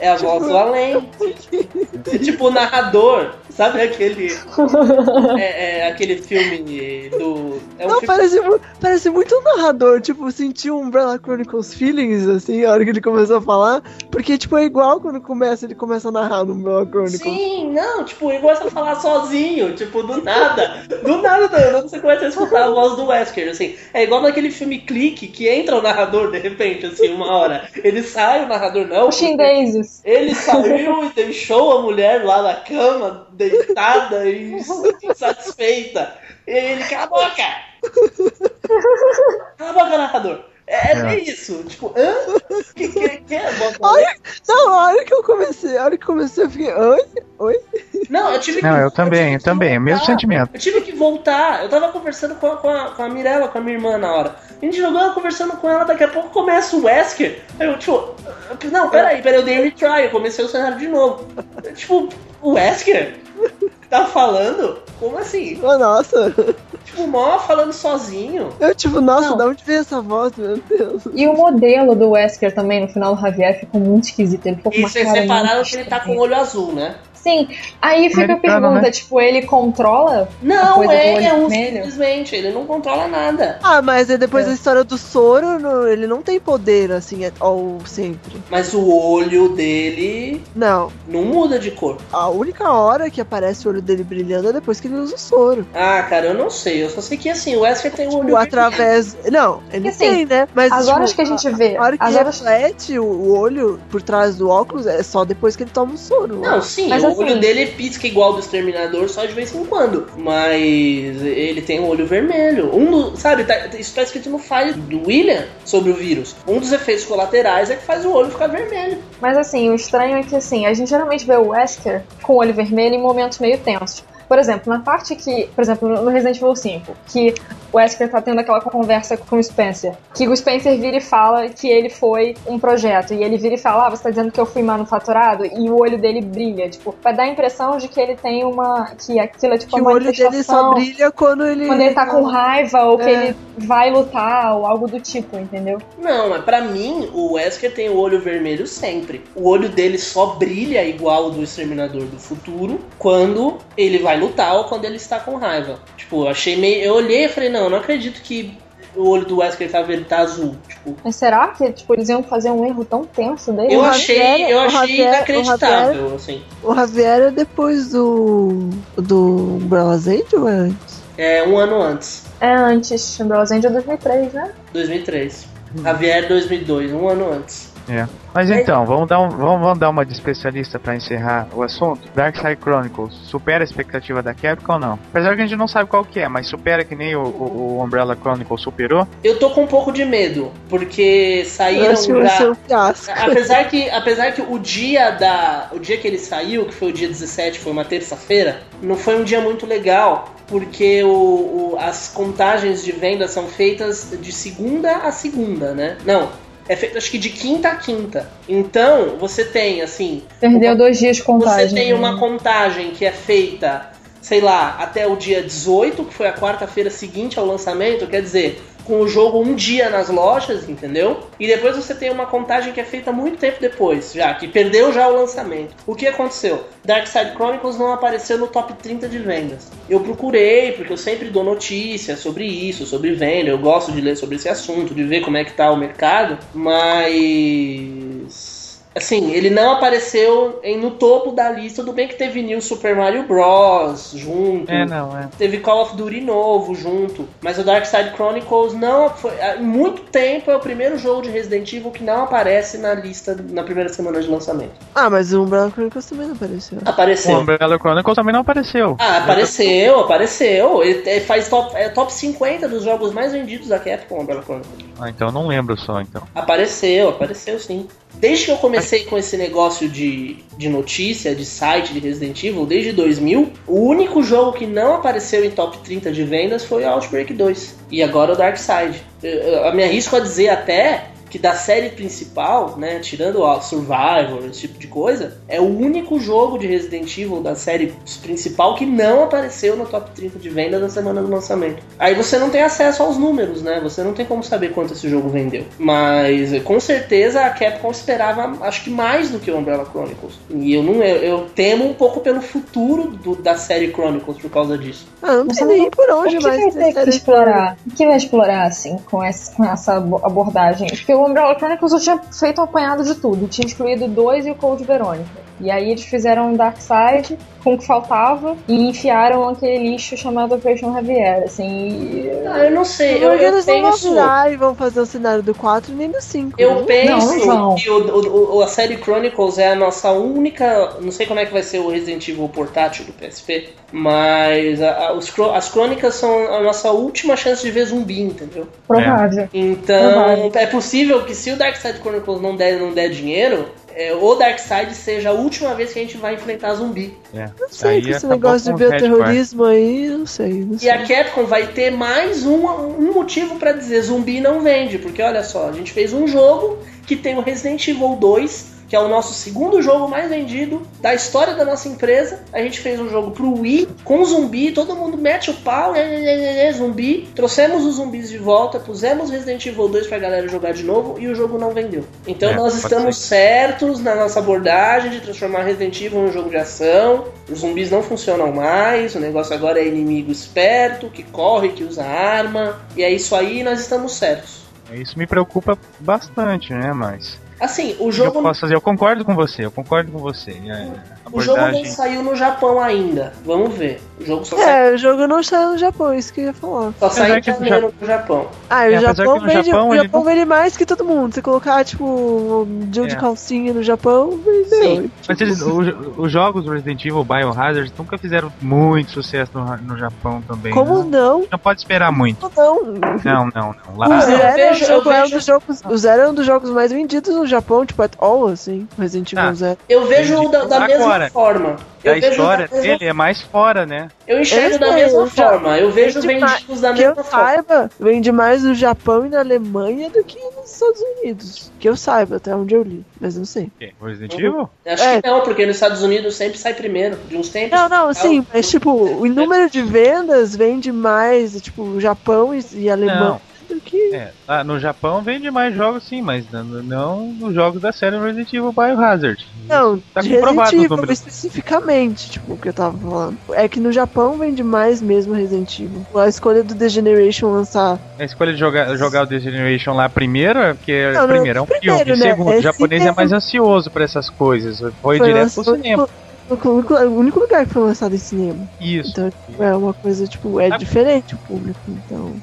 É a voz do além. Tipo o narrador, sabe aquele. É, é aquele filme do. É um Não, filme parece, parece muito um narrador, tipo, sentiu um Umbrella Chronicles feelings, assim, a hora que ele começou a falar, porque, tipo, é igual quando começa, ele começa a narrar no Umbrella Chronicles. Sim, não, tipo, ele gosta de falar sozinho, tipo, do nada. Do nada, do nada você começa a escutar a voz do Wesker, assim. É igual naquele filme Clique, que entra o narrador de repente, assim, uma hora. Ele sai, o narrador não. Porque Daisies. Ele saiu e deixou a mulher lá na cama, deitada e insatisfeita. E ele, cala a boca! Cala a boca, narrador! É, é É. bem isso, tipo, hã? Que, que, que é Olha, não, a hora que eu comecei, a hora que eu comecei, eu fiquei, oi? Oi? Não, eu tive Não, que. eu também, tive eu que também, o mesmo voltar. sentimento. Eu tive que voltar. Eu tava conversando com a, com, a, com a Mirella, com a minha irmã na hora. A gente jogou ela conversando com ela, daqui a pouco começa o Wesker. Aí eu, tipo, não, peraí, peraí, eu dei retry, eu comecei o cenário de novo. Eu, tipo, o Wesker? Tá falando? Como assim? Oh, nossa. Tipo, mó falando sozinho. Eu, tipo, nossa, Não. da onde veio essa voz, meu Deus? E o modelo do Wesker também no final do Javier ficou muito esquisito. Ele ficou com E uma vocês cara repararam muito que ele tá com o olho azul, né? Sim, aí fica a Americano, pergunta, né? tipo, ele controla? A Não, ele olho é um vermelho? simplesmente, ele não controla nada. Ah, mas aí depois É. da história do Soro, ele não tem poder, assim, é- ou sempre. Mas o olho dele Não, não muda de cor. a única hora que aparece o olho dele brilhando é depois que ele usa o Soro. Ah, cara, eu não sei. Eu só sei que assim, o Wesker tem o olho Tipo, através... Não, ele assim, tem, né? Mas, As tipo, horas que a gente vê, A hora que as horas reflete o, o olho por trás do óculos é só depois que ele toma o Soro. Não, sim, Mas o olho dele pisca igual do Exterminador só de vez em quando. Mas ele tem o olho vermelho. Um do, sabe, tá- isso tá escrito no file do William sobre o vírus. Um dos efeitos colaterais é que faz o olho ficar vermelho. Mas assim, o estranho é que assim, a gente geralmente vê o Wesker com o olho vermelho em momentos meio tensos. Por exemplo, na parte que, por exemplo, no Resident Evil 5, que o Wesker tá tendo aquela conversa com o Spencer, que o Spencer vira e fala que ele foi um projeto, e ele vira e fala, ah, você tá dizendo que eu fui manufaturado, e o olho dele brilha, tipo, vai dar a impressão de que ele tem uma, que aquilo é tipo Que o uma olho dele só brilha quando ele... quando ele tá com raiva, ou que É. ele vai lutar, ou algo do tipo, entendeu? Não, mas pra mim, o Wesker tem o olho vermelho sempre. O olho dele só brilha igual o do Exterminador do Futuro quando ele vai lutar ou quando ele está com raiva. Tipo, eu achei meio. Eu olhei e falei, não, não, eu não acredito que o olho do Wesker tá, verde, tá azul. Tipo, Mas será que tipo, eles iam fazer um erro tão tenso dele? eu O achei, Javier- eu o achei Javier- o inacreditável, assim. O Javier é depois do. do Umbrellas Angel ou é antes? É um ano antes, É antes, Umbrellas Angel 2003, né? 2003. Javier 2002, um ano antes. É. Mas então, vamos dar, um, vamos, vamos dar uma de especialista pra encerrar o assunto. Dark Side Chronicles supera a expectativa da Capcom ou não? Apesar que a gente não sabe qual que é, mas supera que nem o, o, o Umbrella Chronicles superou? Eu tô com um pouco de medo, porque saíram fiasco. Apesar que, apesar que o dia da. O dia que ele saiu, que foi o dia 17, foi uma terça-feira, não foi um dia muito legal. Porque o, o- as contagens de venda são feitas de segunda a segunda, né? Não. É feito acho que de quinta a quinta. Então, você tem, assim. Perdeu dois dias de contagem. Você tem né? uma contagem que é feita, sei lá, até o dia 18, que foi a quarta-feira seguinte ao lançamento, quer dizer, com o jogo um dia nas lojas, entendeu? E depois você tem uma contagem que é feita muito tempo depois, já, que perdeu já o lançamento. O que aconteceu? Dark Side Chronicles não apareceu no top 30 de vendas. Eu procurei, porque eu sempre dou notícias sobre isso, sobre venda, eu gosto de ler sobre esse assunto, de ver como é que tá o mercado, mas assim, ele não apareceu em, no topo da lista, tudo bem que teve New Super Mario Bros. junto. É, não, é. Teve Call of Duty novo junto, mas o Dark Side Chronicles não foi, em muito tempo é o primeiro jogo de Resident Evil que não aparece na lista na primeira semana de lançamento. Ah, mas o Umbrella Chronicles também não apareceu. O Apareceu. Umbrella Chronicles também não apareceu. Ah, apareceu, apareceu. Ele faz top, é top 50 dos jogos mais vendidos da Capcom, Umbrella Chronicles. Ah, então eu não lembro só, então. Apareceu, apareceu sim. Desde que eu comecei com esse negócio de, de notícia, de site de Resident Evil, desde 2000, o único jogo que não apareceu em top 30 de vendas foi o Outbreak 2. E agora o Dark. Eu, eu, eu me arrisco a dizer até que da série principal, né, tirando o Survivor, esse tipo de coisa, é o único jogo de Resident Evil da série principal que não apareceu no top 30 de vendas na semana do lançamento. Aí você não tem acesso aos números, né? Você não tem como saber quanto esse jogo vendeu. Mas com certeza a Capcom esperava, acho que mais do que o Umbrella Chronicles. E eu não eu, eu temo um pouco pelo futuro do- da série Chronicles por causa disso. Ah, não Você sei não- nem por O onde que vai ter que explorar? O que vai explorar, assim, com essa, com essa abo- abordagem? Porque o Umbrella Chronicles eu tinha feito um apanhado de tudo. Tinha excluído dois e o Code Verônica. E aí eles fizeram Dark Side com o que faltava e enfiaram aquele lixo chamado Operation Javier, assim. e- Ah, eu não sei, eu, eu eles não vão penso. virar e vão fazer o cenário do 4 nem do 5. Eu né? penso Não, que o, o- a série Chronicles é a nossa única. Não sei como é que vai ser o Resident Evil portátil do PSP, mas a- a- os as crônicas são a nossa última chance de ver zumbi, entendeu? Provável. Então Provável. é possível que se o Dark Side Chronicles não der, não der dinheiro, é, o Dark Side seja a última vez que a gente vai enfrentar zumbi. É. Não sei, Aí com esse negócio de bioterrorismo aí, não sei, não E sei. a Capcom vai ter mais um, um motivo pra dizer zumbi não vende, porque olha só, a gente fez um jogo que tem o Resident Evil 2, que é o nosso segundo jogo mais vendido da história da nossa empresa. A gente fez um jogo pro Wii com zumbi, todo mundo mete o pau, é, é, é, é, zumbi. Trouxemos os zumbis de volta, pusemos Resident Evil 2 pra galera jogar de novo e o jogo não vendeu. Então É, nós estamos ser. certos na nossa abordagem de transformar Resident Evil em um jogo de ação. Os zumbis não funcionam mais, o negócio agora é inimigo esperto, que corre, que usa arma. E é isso aí, nós estamos certos. Isso me preocupa bastante, né? Mas. Assim, o O que eu jogo, posso fazer? Eu concordo com você, eu concordo com você. É, o jogo não saiu no Japão ainda. Vamos ver. O jogo só sai, É, o jogo não saiu no Japão, isso que eu ia falar. só sai em o janeiro no Japão. Ah, É, o apesar Japão, vende, Japão o Japão não- vende mais que todo mundo. Se colocar, tipo, um deal de É. calcinha no Japão, vendeu. Sim. Mas eles, o- os jogos Resident Evil Biohazard nunca fizeram muito sucesso no, no Japão também. Como né? não? Não pode esperar muito. Não. Não, não, não. O Lá, eu Zero, é um jogo- é um dos jogos, o Zero é um dos jogos mais vendidos no Japão, tipo, at all, assim. Resident Evil Ah. Zero. Eu vejo da, da mesma Agora, forma. Eu a história da mesma- dele é mais fora, né? Eu enxergo Eu da sei, mesma eu forma. Eu vejo vende mais- vendidos da Que eu mesma forma. saiba, vende mais no Japão e na Alemanha do que nos Estados Unidos. Que eu saiba, até onde eu li. Mas não sei. O Resident Evil? Acho É. que não, porque nos Estados Unidos sempre sai primeiro, de uns tempos. Não, não, sim, mas tipo, o número de vendas vende mais, tipo, o Japão e, e Alemanha Não. Do que É, ah, no Japão vende mais jogos sim, mas não, não nos jogos da série Resident Evil Biohazard. Não, Tá de comprovado Resident Evil especificamente, tipo, o que eu tava falando. É que no Japão vende mais mesmo Resident Evil. A escolha do The Generation lançar. A escolha de jogar, jogar o The Generation lá primeiro é porque, Não, não, primeiro, é um primeiro, filme. né? Segundo, É o japonês é cinema. mais ansioso pra essas coisas. Foi, Foi direto pro cinema. O único, o único lugar que foi lançado em cinema. Isso. Então, tipo, é uma coisa, tipo, é diferente o público. Então.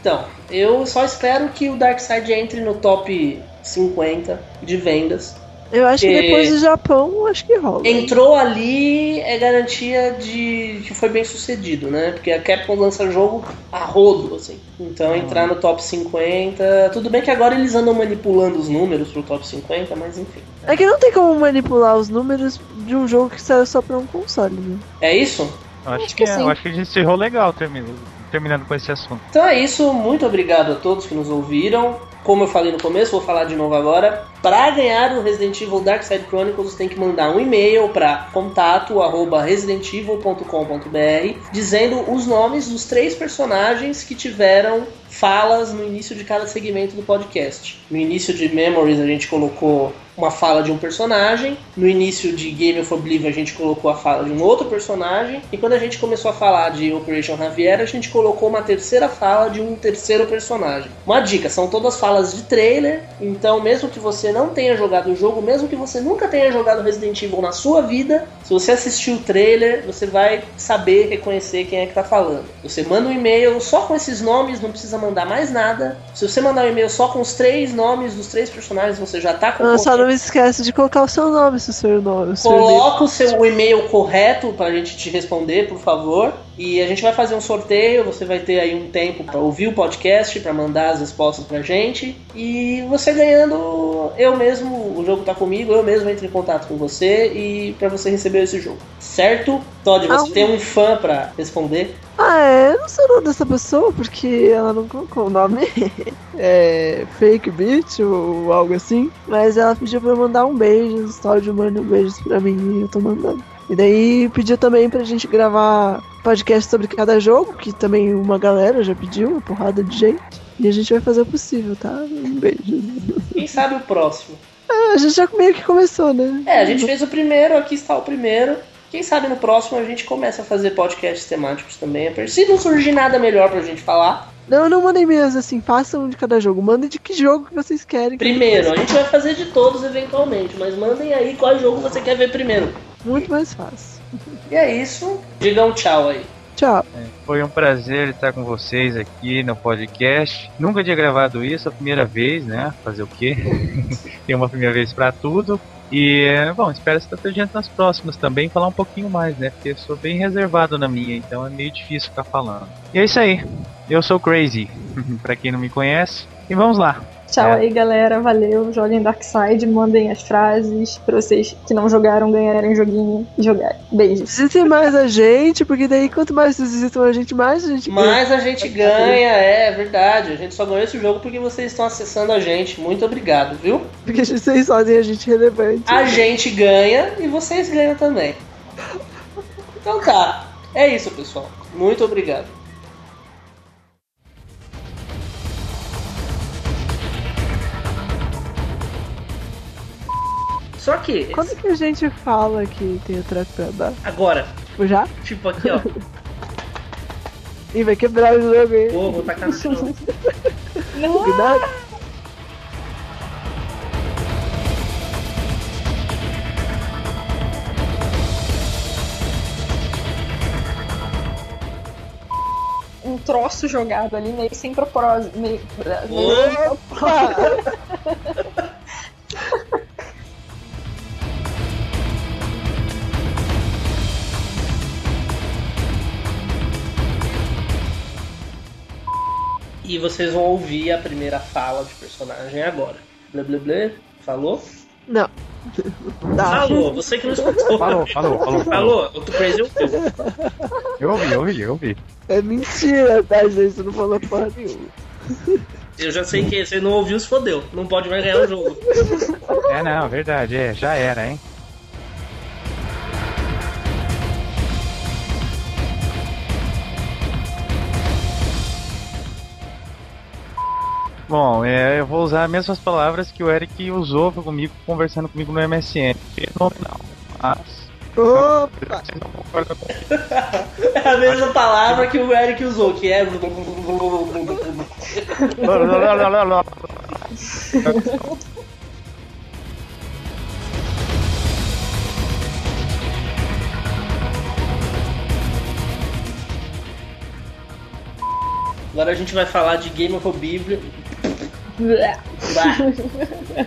Então, eu só espero que o Darkseid entre no top 50 de vendas. Eu acho que depois do Japão, acho que rola. Entrou ali é garantia de que foi bem sucedido, né? Porque a Capcom lança jogo a rodo, assim. Então entrar no top 50. Tudo bem que agora eles andam manipulando os números pro top 50, mas enfim. É que não tem como manipular os números de um jogo que saiu só pra um console, né? É isso? Eu acho, Acho que, que é, sim. acho que a gente encerrou legal terminando, terminando com esse assunto. Então é isso, muito obrigado a todos que nos ouviram. Como eu falei no começo, vou falar de novo agora. Para ganhar o Resident Evil Dark Side Chronicles, tem que mandar um e-mail para contato@residentevil.com.br dizendo os nomes dos três personagens que tiveram falas no início de cada segmento do podcast. No início de Memories a gente colocou uma fala de um personagem, no início de Game of Oblivion a gente colocou a fala de um outro personagem, e quando a gente começou a falar de Operation Javier, a gente colocou uma terceira fala de um terceiro personagem. Uma dica, são todas falas de trailer, então mesmo que você não tenha jogado o jogo, mesmo que você nunca tenha jogado Resident Evil na sua vida, se você assistir o trailer, você vai saber reconhecer quem é que tá falando. Você manda um e-mail só com esses nomes, não precisa mandar mais nada. Se você mandar um e-mail só com os três nomes dos três personagens, você já tá com Ah, não esquece de colocar o seu nome, se o seu nome. o Coloca o seu e-mail correto pra gente te responder, por favor. E a gente vai fazer um sorteio. Você vai ter aí um tempo pra ouvir o podcast, pra mandar as respostas pra gente. E você ganhando, eu mesmo, o jogo tá comigo, eu mesmo entro em contato com você e pra você receber esse jogo. Certo? Todd, você Ah, tem um fã pra responder? Ah, é, eu não sou o nome dessa pessoa porque ela não colocou o nome é, fake bitch ou algo assim. Mas ela pediu pra eu mandar um beijo, história de mande um beijo pra mim e eu tô mandando. E daí pediu também pra gente gravar podcast sobre cada jogo, que também uma galera já pediu, uma porrada de gente. E a gente vai fazer o possível, tá? Um beijo. Quem sabe o próximo? Ah, a gente já meio que começou, né? É, a gente fez o primeiro, aqui está o primeiro. Quem sabe no próximo a gente começa a fazer podcasts temáticos também. Se não surgir nada melhor pra gente falar. Não, não mandem mesmo assim, façam um de cada jogo. Mandem de que jogo que vocês querem. Primeiro, a gente vai fazer de todos eventualmente, mas mandem aí qual jogo você quer ver primeiro. Muito mais fácil. E é isso. Diga um tchau aí. Tchau. Foi um prazer estar com vocês aqui no podcast. Nunca tinha gravado isso, a primeira vez, né? Fazer o quê? Tem uma primeira vez pra tudo. E, bom, espero estar presente nas próximas também, falar um pouquinho mais, né? Porque sou bem reservado na minha, então é meio difícil ficar falando. E é isso aí. Eu sou Crazy, pra quem não me conhece. E vamos lá. Tchau É. aí, galera. Valeu. Joguem Darkseid, mandem as frases pra vocês que não jogaram ganharem joguinho e jogarem. Beijos. Visitem mais a gente, porque daí quanto mais vocês visitam a gente, mais a gente ganha. a gente ganha, é verdade. A gente só ganhou esse jogo porque vocês estão acessando a gente. Muito obrigado, viu? Porque vocês fazem a gente relevante. A gente ganha e vocês ganham também. Então tá. É isso, pessoal. Muito obrigado. Só que. Quando que a gente fala que tem o treco pra dar? Agora. Tipo, já? Tipo aqui, ó. Ih, vai quebrar o jogo aí. Pô, vou tacar no chão. Cuidado. Um troço jogado ali, meio sem propósito. Meio... Opa! E vocês vão ouvir a primeira fala de personagem agora. Blá blá blá. Falou? Não. Tá. Falou, você que não escutou. Falou, falou, falou. Falou, o Crazy ouviu. Eu ouvi, eu ouvi, eu ouvi. É mentira, tá, gente? Você não falou porra nenhuma. Eu já sei que você não ouviu, se fodeu. Não pode mais ganhar o jogo. É, não, verdade, é, já era, hein? Bom, é, eu vou usar as mesmas palavras que o Eric usou comigo, conversando comigo no MSN. Fenomenal. Mas. Opa! Não concordam comigo. É a mesma palavra que o Eric usou, que é. Agora a gente vai falar de Game of Bíblia. 对